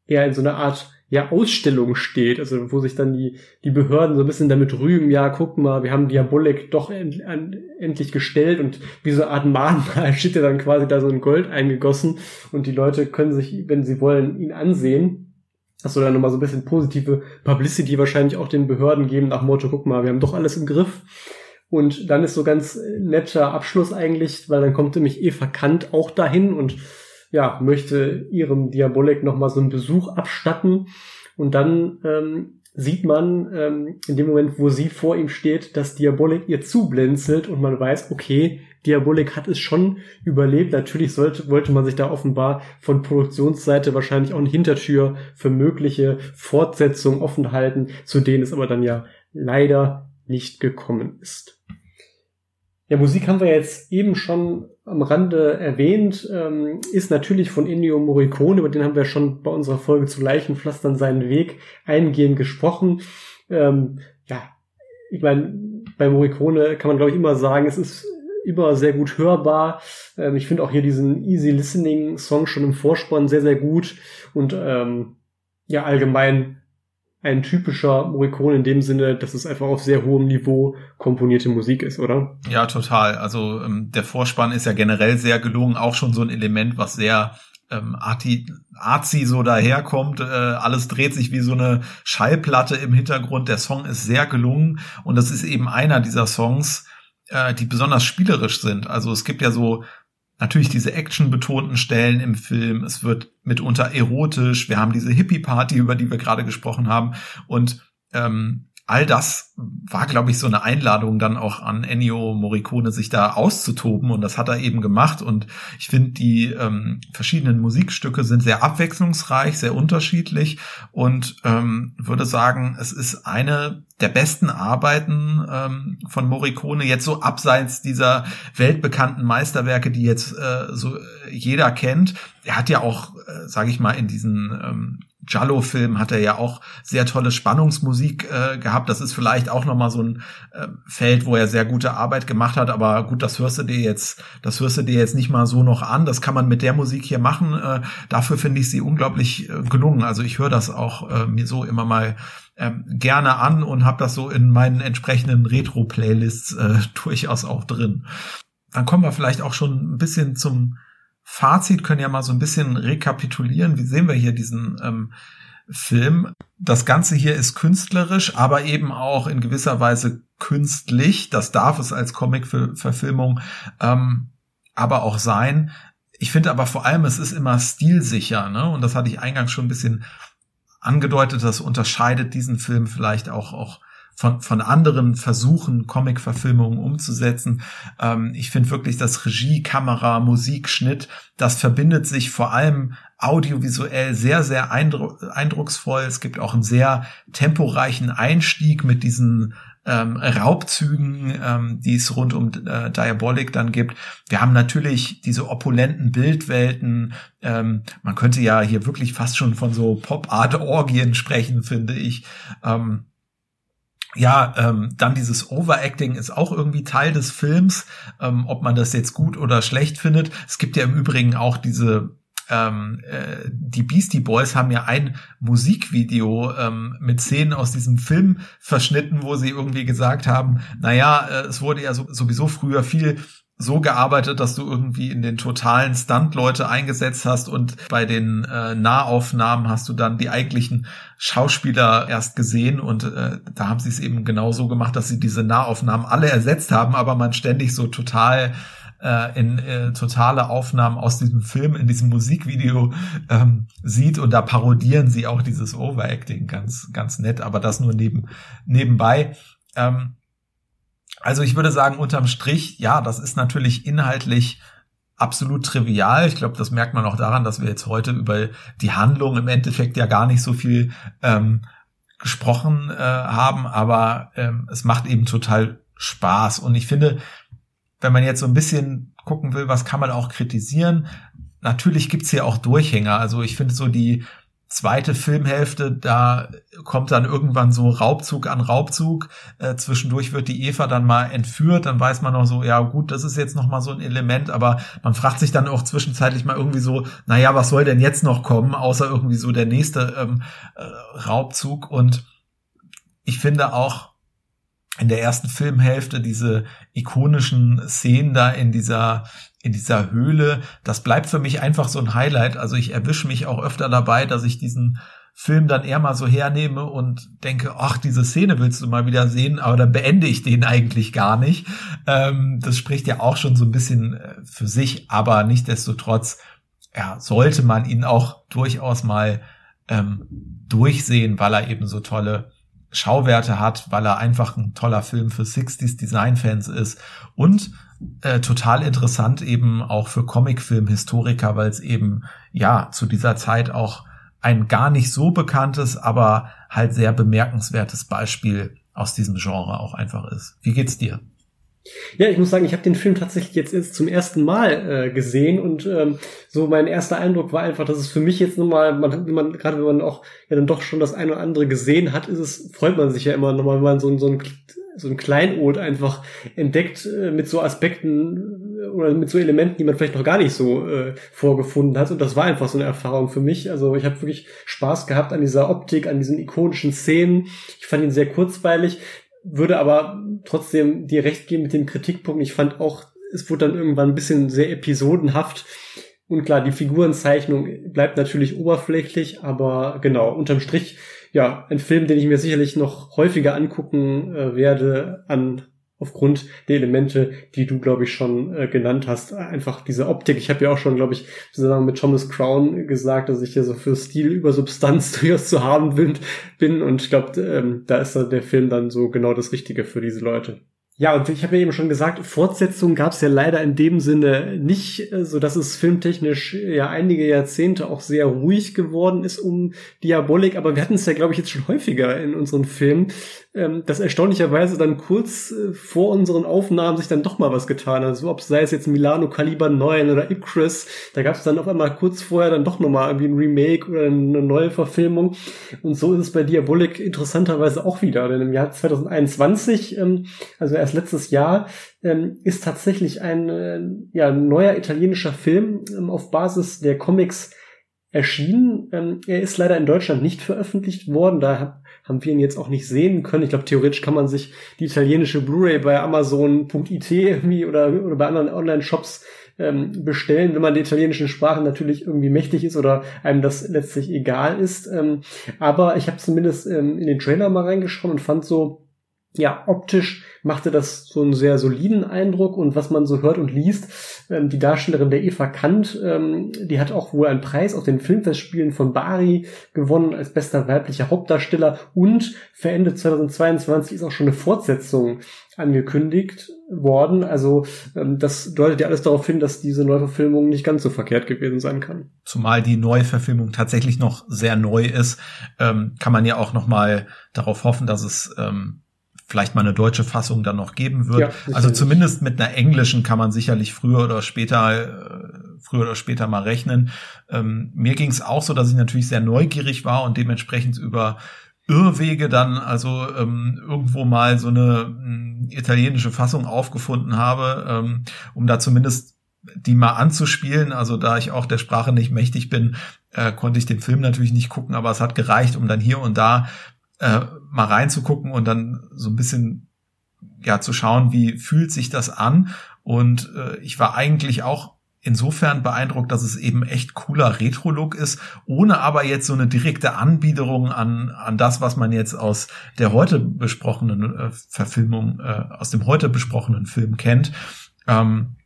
Speaker 5: er in so einer Art ja, Ausstellung steht, also wo sich dann die, die Behörden so ein bisschen damit rühmen, ja, guck mal, wir haben Diabolik doch end, an, endlich gestellt und wie so eine Art Mahnmal steht ja dann quasi da so in Gold eingegossen und die Leute können sich, wenn sie wollen, ihn ansehen. Das soll dann nochmal so ein bisschen positive Publicity wahrscheinlich auch den Behörden geben, nach Motto, guck mal, wir haben doch alles im Griff. Und dann ist so ganz netter Abschluss eigentlich, weil dann kommt nämlich Eva Kant auch dahin und ja, möchte ihrem Diabolik nochmal so einen Besuch abstatten. Und dann ähm, sieht man ähm, in dem Moment, wo sie vor ihm steht, dass Diabolik ihr zublinzelt und man weiß, okay, Diabolik hat es schon überlebt. Natürlich sollte, wollte man sich da offenbar von Produktionsseite wahrscheinlich auch eine Hintertür für mögliche Fortsetzungen offen halten, zu denen es aber dann ja leider nicht gekommen ist. Ja, Musik haben wir jetzt eben schon am Rande erwähnt, ähm, ist natürlich von Ennio Morricone, über den haben wir schon bei unserer Folge zu Leichenpflastern seinen Weg eingehend gesprochen. Ähm, ja, ich meine, bei Morricone kann man glaube ich immer sagen, es ist immer sehr gut hörbar. Ähm, ich finde auch hier diesen Easy Listening Song schon im Vorspann sehr, sehr gut und ähm, ja, allgemein ein typischer Morricone in dem Sinne, dass es einfach auf sehr hohem Niveau komponierte Musik ist, oder?
Speaker 4: Ja, total. Also ähm, der Vorspann ist ja generell sehr gelungen, auch schon so ein Element, was sehr ähm, arti, arzi so daherkommt. Äh, alles dreht sich wie so eine Schallplatte im Hintergrund. Der Song ist sehr gelungen und das ist eben einer dieser Songs, äh, die besonders spielerisch sind. Also es gibt ja so natürlich diese actionbetonten Stellen im Film. Es wird mitunter erotisch. Wir haben diese Hippie-Party, über die wir gerade gesprochen haben. Und ähm, all das war, glaube ich, so eine Einladung dann auch an Ennio Morricone, sich da auszutoben. Und das hat er eben gemacht. Und ich finde, die ähm, verschiedenen Musikstücke sind sehr abwechslungsreich, sehr unterschiedlich. Und ähm, würde sagen, es ist eine der besten Arbeiten ähm, von Morricone, jetzt so abseits dieser weltbekannten Meisterwerke, die jetzt äh, so jeder kennt. Er hat ja auch, äh, sage ich mal, in diesen ähm, Giallo-Film hat er ja auch sehr tolle Spannungsmusik äh, gehabt. Das ist vielleicht auch nochmal so ein äh, Feld, wo er sehr gute Arbeit gemacht hat. Aber gut, das hörst du dir jetzt, das hörst du dir jetzt nicht mal so noch an. Das kann man mit der Musik hier machen. Äh, dafür finde ich sie unglaublich äh, gelungen. Also ich höre das auch äh, mir so immer mal ähm, gerne an und habe das so in meinen entsprechenden Retro-Playlists äh, durchaus auch drin. Dann kommen wir vielleicht auch schon ein bisschen zum Fazit können ja mal so ein bisschen rekapitulieren. Wie sehen wir hier diesen ähm, Film? Das Ganze hier ist künstlerisch, aber eben auch in gewisser Weise künstlich. Das darf es als Comic-Verfilmung ähm, aber auch sein. Ich finde aber vor allem, es ist immer stilsicher, ne? Und das hatte ich eingangs schon ein bisschen angedeutet. Das unterscheidet diesen Film vielleicht auch auch von, von anderen Versuchen, Comic-Verfilmungen umzusetzen. Ähm, ich finde wirklich, dass Regie, Kamera, Musik, Schnitt, das verbindet sich vor allem audiovisuell sehr, sehr eindru eindrucksvoll. Es gibt auch einen sehr temporeichen Einstieg mit diesen ähm, Raubzügen, ähm, die es rund um äh, Diabolik dann gibt. Wir haben natürlich diese opulenten Bildwelten. Ähm, man könnte ja hier wirklich fast schon von so Pop-Art-Orgien sprechen, finde ich. Ähm, ja, ähm, dann dieses Overacting ist auch irgendwie Teil des Films, ähm, ob man das jetzt gut oder schlecht findet. Es gibt ja im Übrigen auch diese ähm, äh, die Beastie Boys haben ja ein Musikvideo ähm, mit Szenen aus diesem Film verschnitten, wo sie irgendwie gesagt haben, naja, äh, es wurde ja so, sowieso früher viel so gearbeitet, dass du irgendwie in den totalen Stunt-Leute eingesetzt hast und bei den äh, Nahaufnahmen hast du dann die eigentlichen Schauspieler erst gesehen und äh, da haben sie es eben genauso gemacht, dass sie diese Nahaufnahmen alle ersetzt haben, aber man ständig so total äh, in äh, totale Aufnahmen aus diesem Film, in diesem Musikvideo ähm, sieht und da parodieren sie auch dieses Overacting ganz, ganz nett, aber das nur neben, nebenbei. Ähm, also ich würde sagen, unterm Strich, ja, das ist natürlich inhaltlich absolut trivial. Ich glaube, das merkt man auch daran, dass wir jetzt heute über die Handlung im Endeffekt ja gar nicht so viel ähm, gesprochen äh, haben, aber ähm, es macht eben total Spaß. Und ich finde, wenn man jetzt so ein bisschen gucken will, was kann man auch kritisieren, natürlich gibt's hier auch Durchhänger. Also ich finde so die zweite Filmhälfte, da kommt dann irgendwann so Raubzug an Raubzug. Äh, zwischendurch wird die Eva dann mal entführt, dann weiß man noch so, ja gut, das ist jetzt noch mal so ein Element, aber man fragt sich dann auch zwischenzeitlich mal irgendwie so, naja, was soll denn jetzt noch kommen, außer irgendwie so der nächste ähm, äh, Raubzug. Und ich finde auch in der ersten Filmhälfte diese ikonischen Szenen da in dieser in dieser Höhle, das bleibt für mich einfach so ein Highlight. Also ich erwische mich auch öfter dabei, dass ich diesen Film dann eher mal so hernehme und denke, ach, diese Szene willst du mal wieder sehen, aber dann beende ich den eigentlich gar nicht. Ähm, das spricht ja auch schon so ein bisschen äh, für sich, aber nichtdestotrotz, ja, sollte man ihn auch durchaus mal ähm, durchsehen, weil er eben so tolle Schauwerte hat, weil er einfach ein toller Film für 60s Design-Fans ist und äh, total interessant eben auch für Comicfilm-Historiker, weil es eben ja zu dieser Zeit auch ein gar nicht so bekanntes, aber halt sehr bemerkenswertes Beispiel aus diesem Genre auch einfach ist. Wie geht's dir?
Speaker 5: Ja, ich muss sagen, ich habe den Film tatsächlich jetzt erst zum ersten Mal äh, gesehen und ähm, so mein erster Eindruck war einfach, dass es für mich jetzt nochmal, man, man, gerade wenn man auch ja dann doch schon das eine oder andere gesehen hat, ist es, freut man sich ja immer nochmal, wenn man so, so ein so ein Kleinod einfach entdeckt äh, mit so Aspekten äh, oder mit so Elementen, die man vielleicht noch gar nicht so äh, vorgefunden hat. Und das war einfach so eine Erfahrung für mich. Also ich habe wirklich Spaß gehabt an dieser Optik, an diesen ikonischen Szenen. Ich fand ihn sehr kurzweilig, würde aber trotzdem dir recht geben mit dem Kritikpunkt. Ich fand auch, es wurde dann irgendwann ein bisschen sehr episodenhaft. Und klar, die Figurenzeichnung bleibt natürlich oberflächlich, aber genau, unterm Strich ja, ein Film, den ich mir sicherlich noch häufiger angucken äh, werde, an aufgrund der Elemente, die du, glaube ich, schon äh, genannt hast. Einfach diese Optik. Ich habe ja auch schon, glaube ich, zusammen mit Thomas Crown gesagt, dass ich hier so für Stil über Substanz durchaus zu haben bin. Und ich glaube, ähm, da ist der Film dann so genau das Richtige für diese Leute. Ja, und ich habe ja eben schon gesagt, Fortsetzungen gab es ja leider in dem Sinne nicht, äh, so dass es filmtechnisch ja einige Jahrzehnte auch sehr ruhig geworden ist um Diabolik, aber wir hatten es ja, glaube ich, jetzt schon häufiger in unseren Filmen, ähm, dass erstaunlicherweise dann kurz äh, vor unseren Aufnahmen sich dann doch mal was getan hat. Also ob sei es jetzt Milano Kaliber 9 oder Icarus, da gab es dann auf einmal kurz vorher dann doch nochmal irgendwie ein Remake oder eine neue Verfilmung. Und so ist es bei Diabolik interessanterweise auch wieder. Denn im Jahr 2021, ähm, also erst letztes Jahr, ähm, ist tatsächlich ein äh, ja, neuer italienischer Film ähm, auf Basis der Comics erschienen. Ähm, er ist leider in Deutschland nicht veröffentlicht worden. Da haben wir ihn jetzt auch nicht sehen können. Ich glaube, theoretisch kann man sich die italienische Blu-ray bei Amazon.it irgendwie oder, oder bei anderen Online-Shops ähm, bestellen, wenn man der italienischen Sprache natürlich irgendwie mächtig ist oder einem das letztlich egal ist. Ähm, aber ich habe zumindest ähm, in den Trailer mal reingeschaut und fand so, ja, optisch machte das so einen sehr soliden Eindruck und was man so hört und liest, ähm, die Darstellerin der Eva Kant, ähm, die hat auch wohl einen Preis auf den Filmfestspielen von Bari gewonnen als bester weiblicher Hauptdarsteller und für Ende 2022 ist auch schon eine Fortsetzung angekündigt worden. Also ähm, das deutet ja alles darauf hin, dass diese Neuverfilmung nicht ganz so verkehrt gewesen sein kann.
Speaker 4: Zumal die Neuverfilmung tatsächlich noch sehr neu ist, ähm, kann man ja auch noch mal darauf hoffen, dass es ähm, vielleicht mal eine deutsche Fassung dann noch geben wird. Ja, also zumindest mit einer englischen kann man sicherlich früher oder später äh, früher oder später mal rechnen. Ähm, mir ging es auch so, dass ich natürlich sehr neugierig war und dementsprechend über Irrwege dann also ähm, irgendwo mal so eine ähm, italienische Fassung aufgefunden habe, ähm, um da zumindest die mal anzuspielen. Also da ich auch der Sprache nicht mächtig bin, äh, konnte ich den Film natürlich nicht gucken, aber es hat gereicht, um dann hier und da äh, mal reinzugucken und dann so ein bisschen ja zu schauen, wie fühlt sich das an. Und äh, ich war eigentlich auch insofern beeindruckt, dass es eben echt cooler Retro-Look ist, ohne aber jetzt so eine direkte Anbiederung an, an das, was man jetzt aus der heute besprochenen äh, Verfilmung, äh, aus dem heute besprochenen Film kennt. Ähm,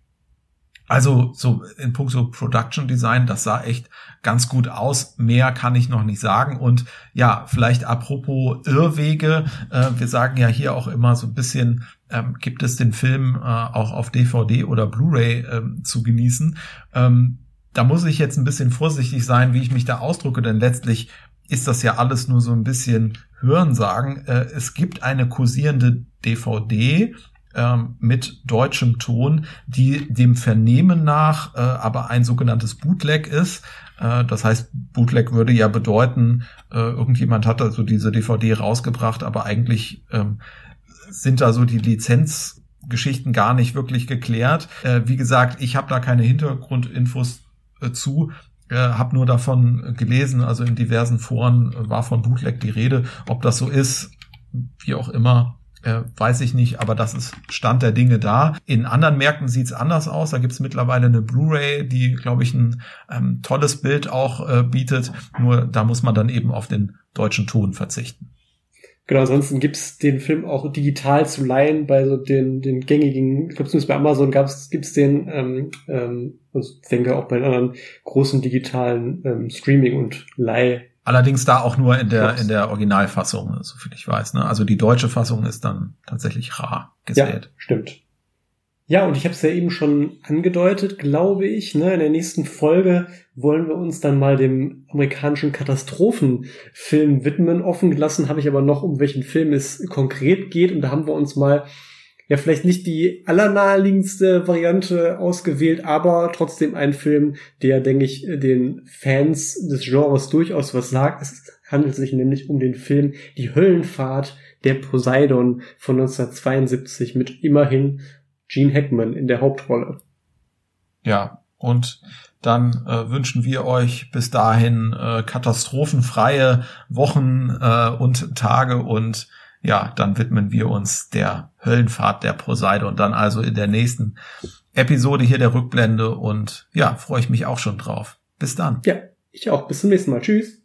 Speaker 4: also so in puncto Production Design, das sah echt ganz gut aus. Mehr kann ich noch nicht sagen. Und ja, vielleicht apropos Irrwege. Äh, wir sagen ja hier auch immer so ein bisschen, ähm, gibt es den Film äh, auch auf DVD oder Blu-ray ähm, zu genießen. Ähm, da muss ich jetzt ein bisschen vorsichtig sein, wie ich mich da ausdrücke, denn letztlich ist das ja alles nur so ein bisschen Hörensagen. Äh, es gibt eine kursierende DVD ähm, mit deutschem Ton, die dem Vernehmen nach äh, aber ein sogenanntes Bootleg ist. Äh, das heißt, Bootleg würde ja bedeuten, äh, irgendjemand hat also diese DVD rausgebracht, aber eigentlich ähm, sind da so die Lizenzgeschichten gar nicht wirklich geklärt. Äh, wie gesagt, ich habe da keine Hintergrundinfos äh, zu. Äh, habe nur davon gelesen, also in diversen Foren war von Bootleg die Rede. Ob das so ist, wie auch immer, äh, weiß ich nicht, aber das ist Stand der Dinge da. In anderen Märkten sieht's anders aus. Da gibt's mittlerweile eine Blu-ray, die, glaube ich, ein ähm, tolles Bild auch äh, bietet. Nur da muss man dann eben auf den deutschen Ton verzichten.
Speaker 5: Genau, ansonsten gibt's den Film auch digital zu leihen bei so den, den gängigen, ich glaube zumindest bei Amazon gab's, gibt's den, ähm, ähm, also ich denke auch bei den anderen großen digitalen ähm, Streaming- und Leih-
Speaker 4: Allerdings da auch nur in der, in der Originalfassung, so viel ich weiß. Ne? Also die deutsche Fassung ist dann tatsächlich rar gesät.
Speaker 5: Ja, stimmt. Ja, und ich habe es ja eben schon angedeutet, glaube ich. Ne? In der nächsten Folge wollen wir uns dann mal dem amerikanischen Katastrophenfilm widmen. Offen gelassen habe ich aber noch, um welchen Film es konkret geht. Und da haben wir uns mal ja vielleicht nicht die allernaheliegendste Variante ausgewählt, aber trotzdem ein Film, der, denke ich, den Fans des Genres durchaus was sagt. Es handelt sich nämlich um den Film Die Höllenfahrt der Poseidon von 1972 mit immerhin Gene Hackman in der Hauptrolle.
Speaker 4: Ja, und dann äh, wünschen wir euch bis dahin äh, katastrophenfreie Wochen äh, und Tage und ja, dann widmen wir uns der Höllenfahrt der Poseidon dann also in der nächsten Episode hier der Rückblende und ja, freue ich mich auch schon drauf. Bis dann.
Speaker 5: Ja, ich auch. Bis zum nächsten Mal. Tschüss.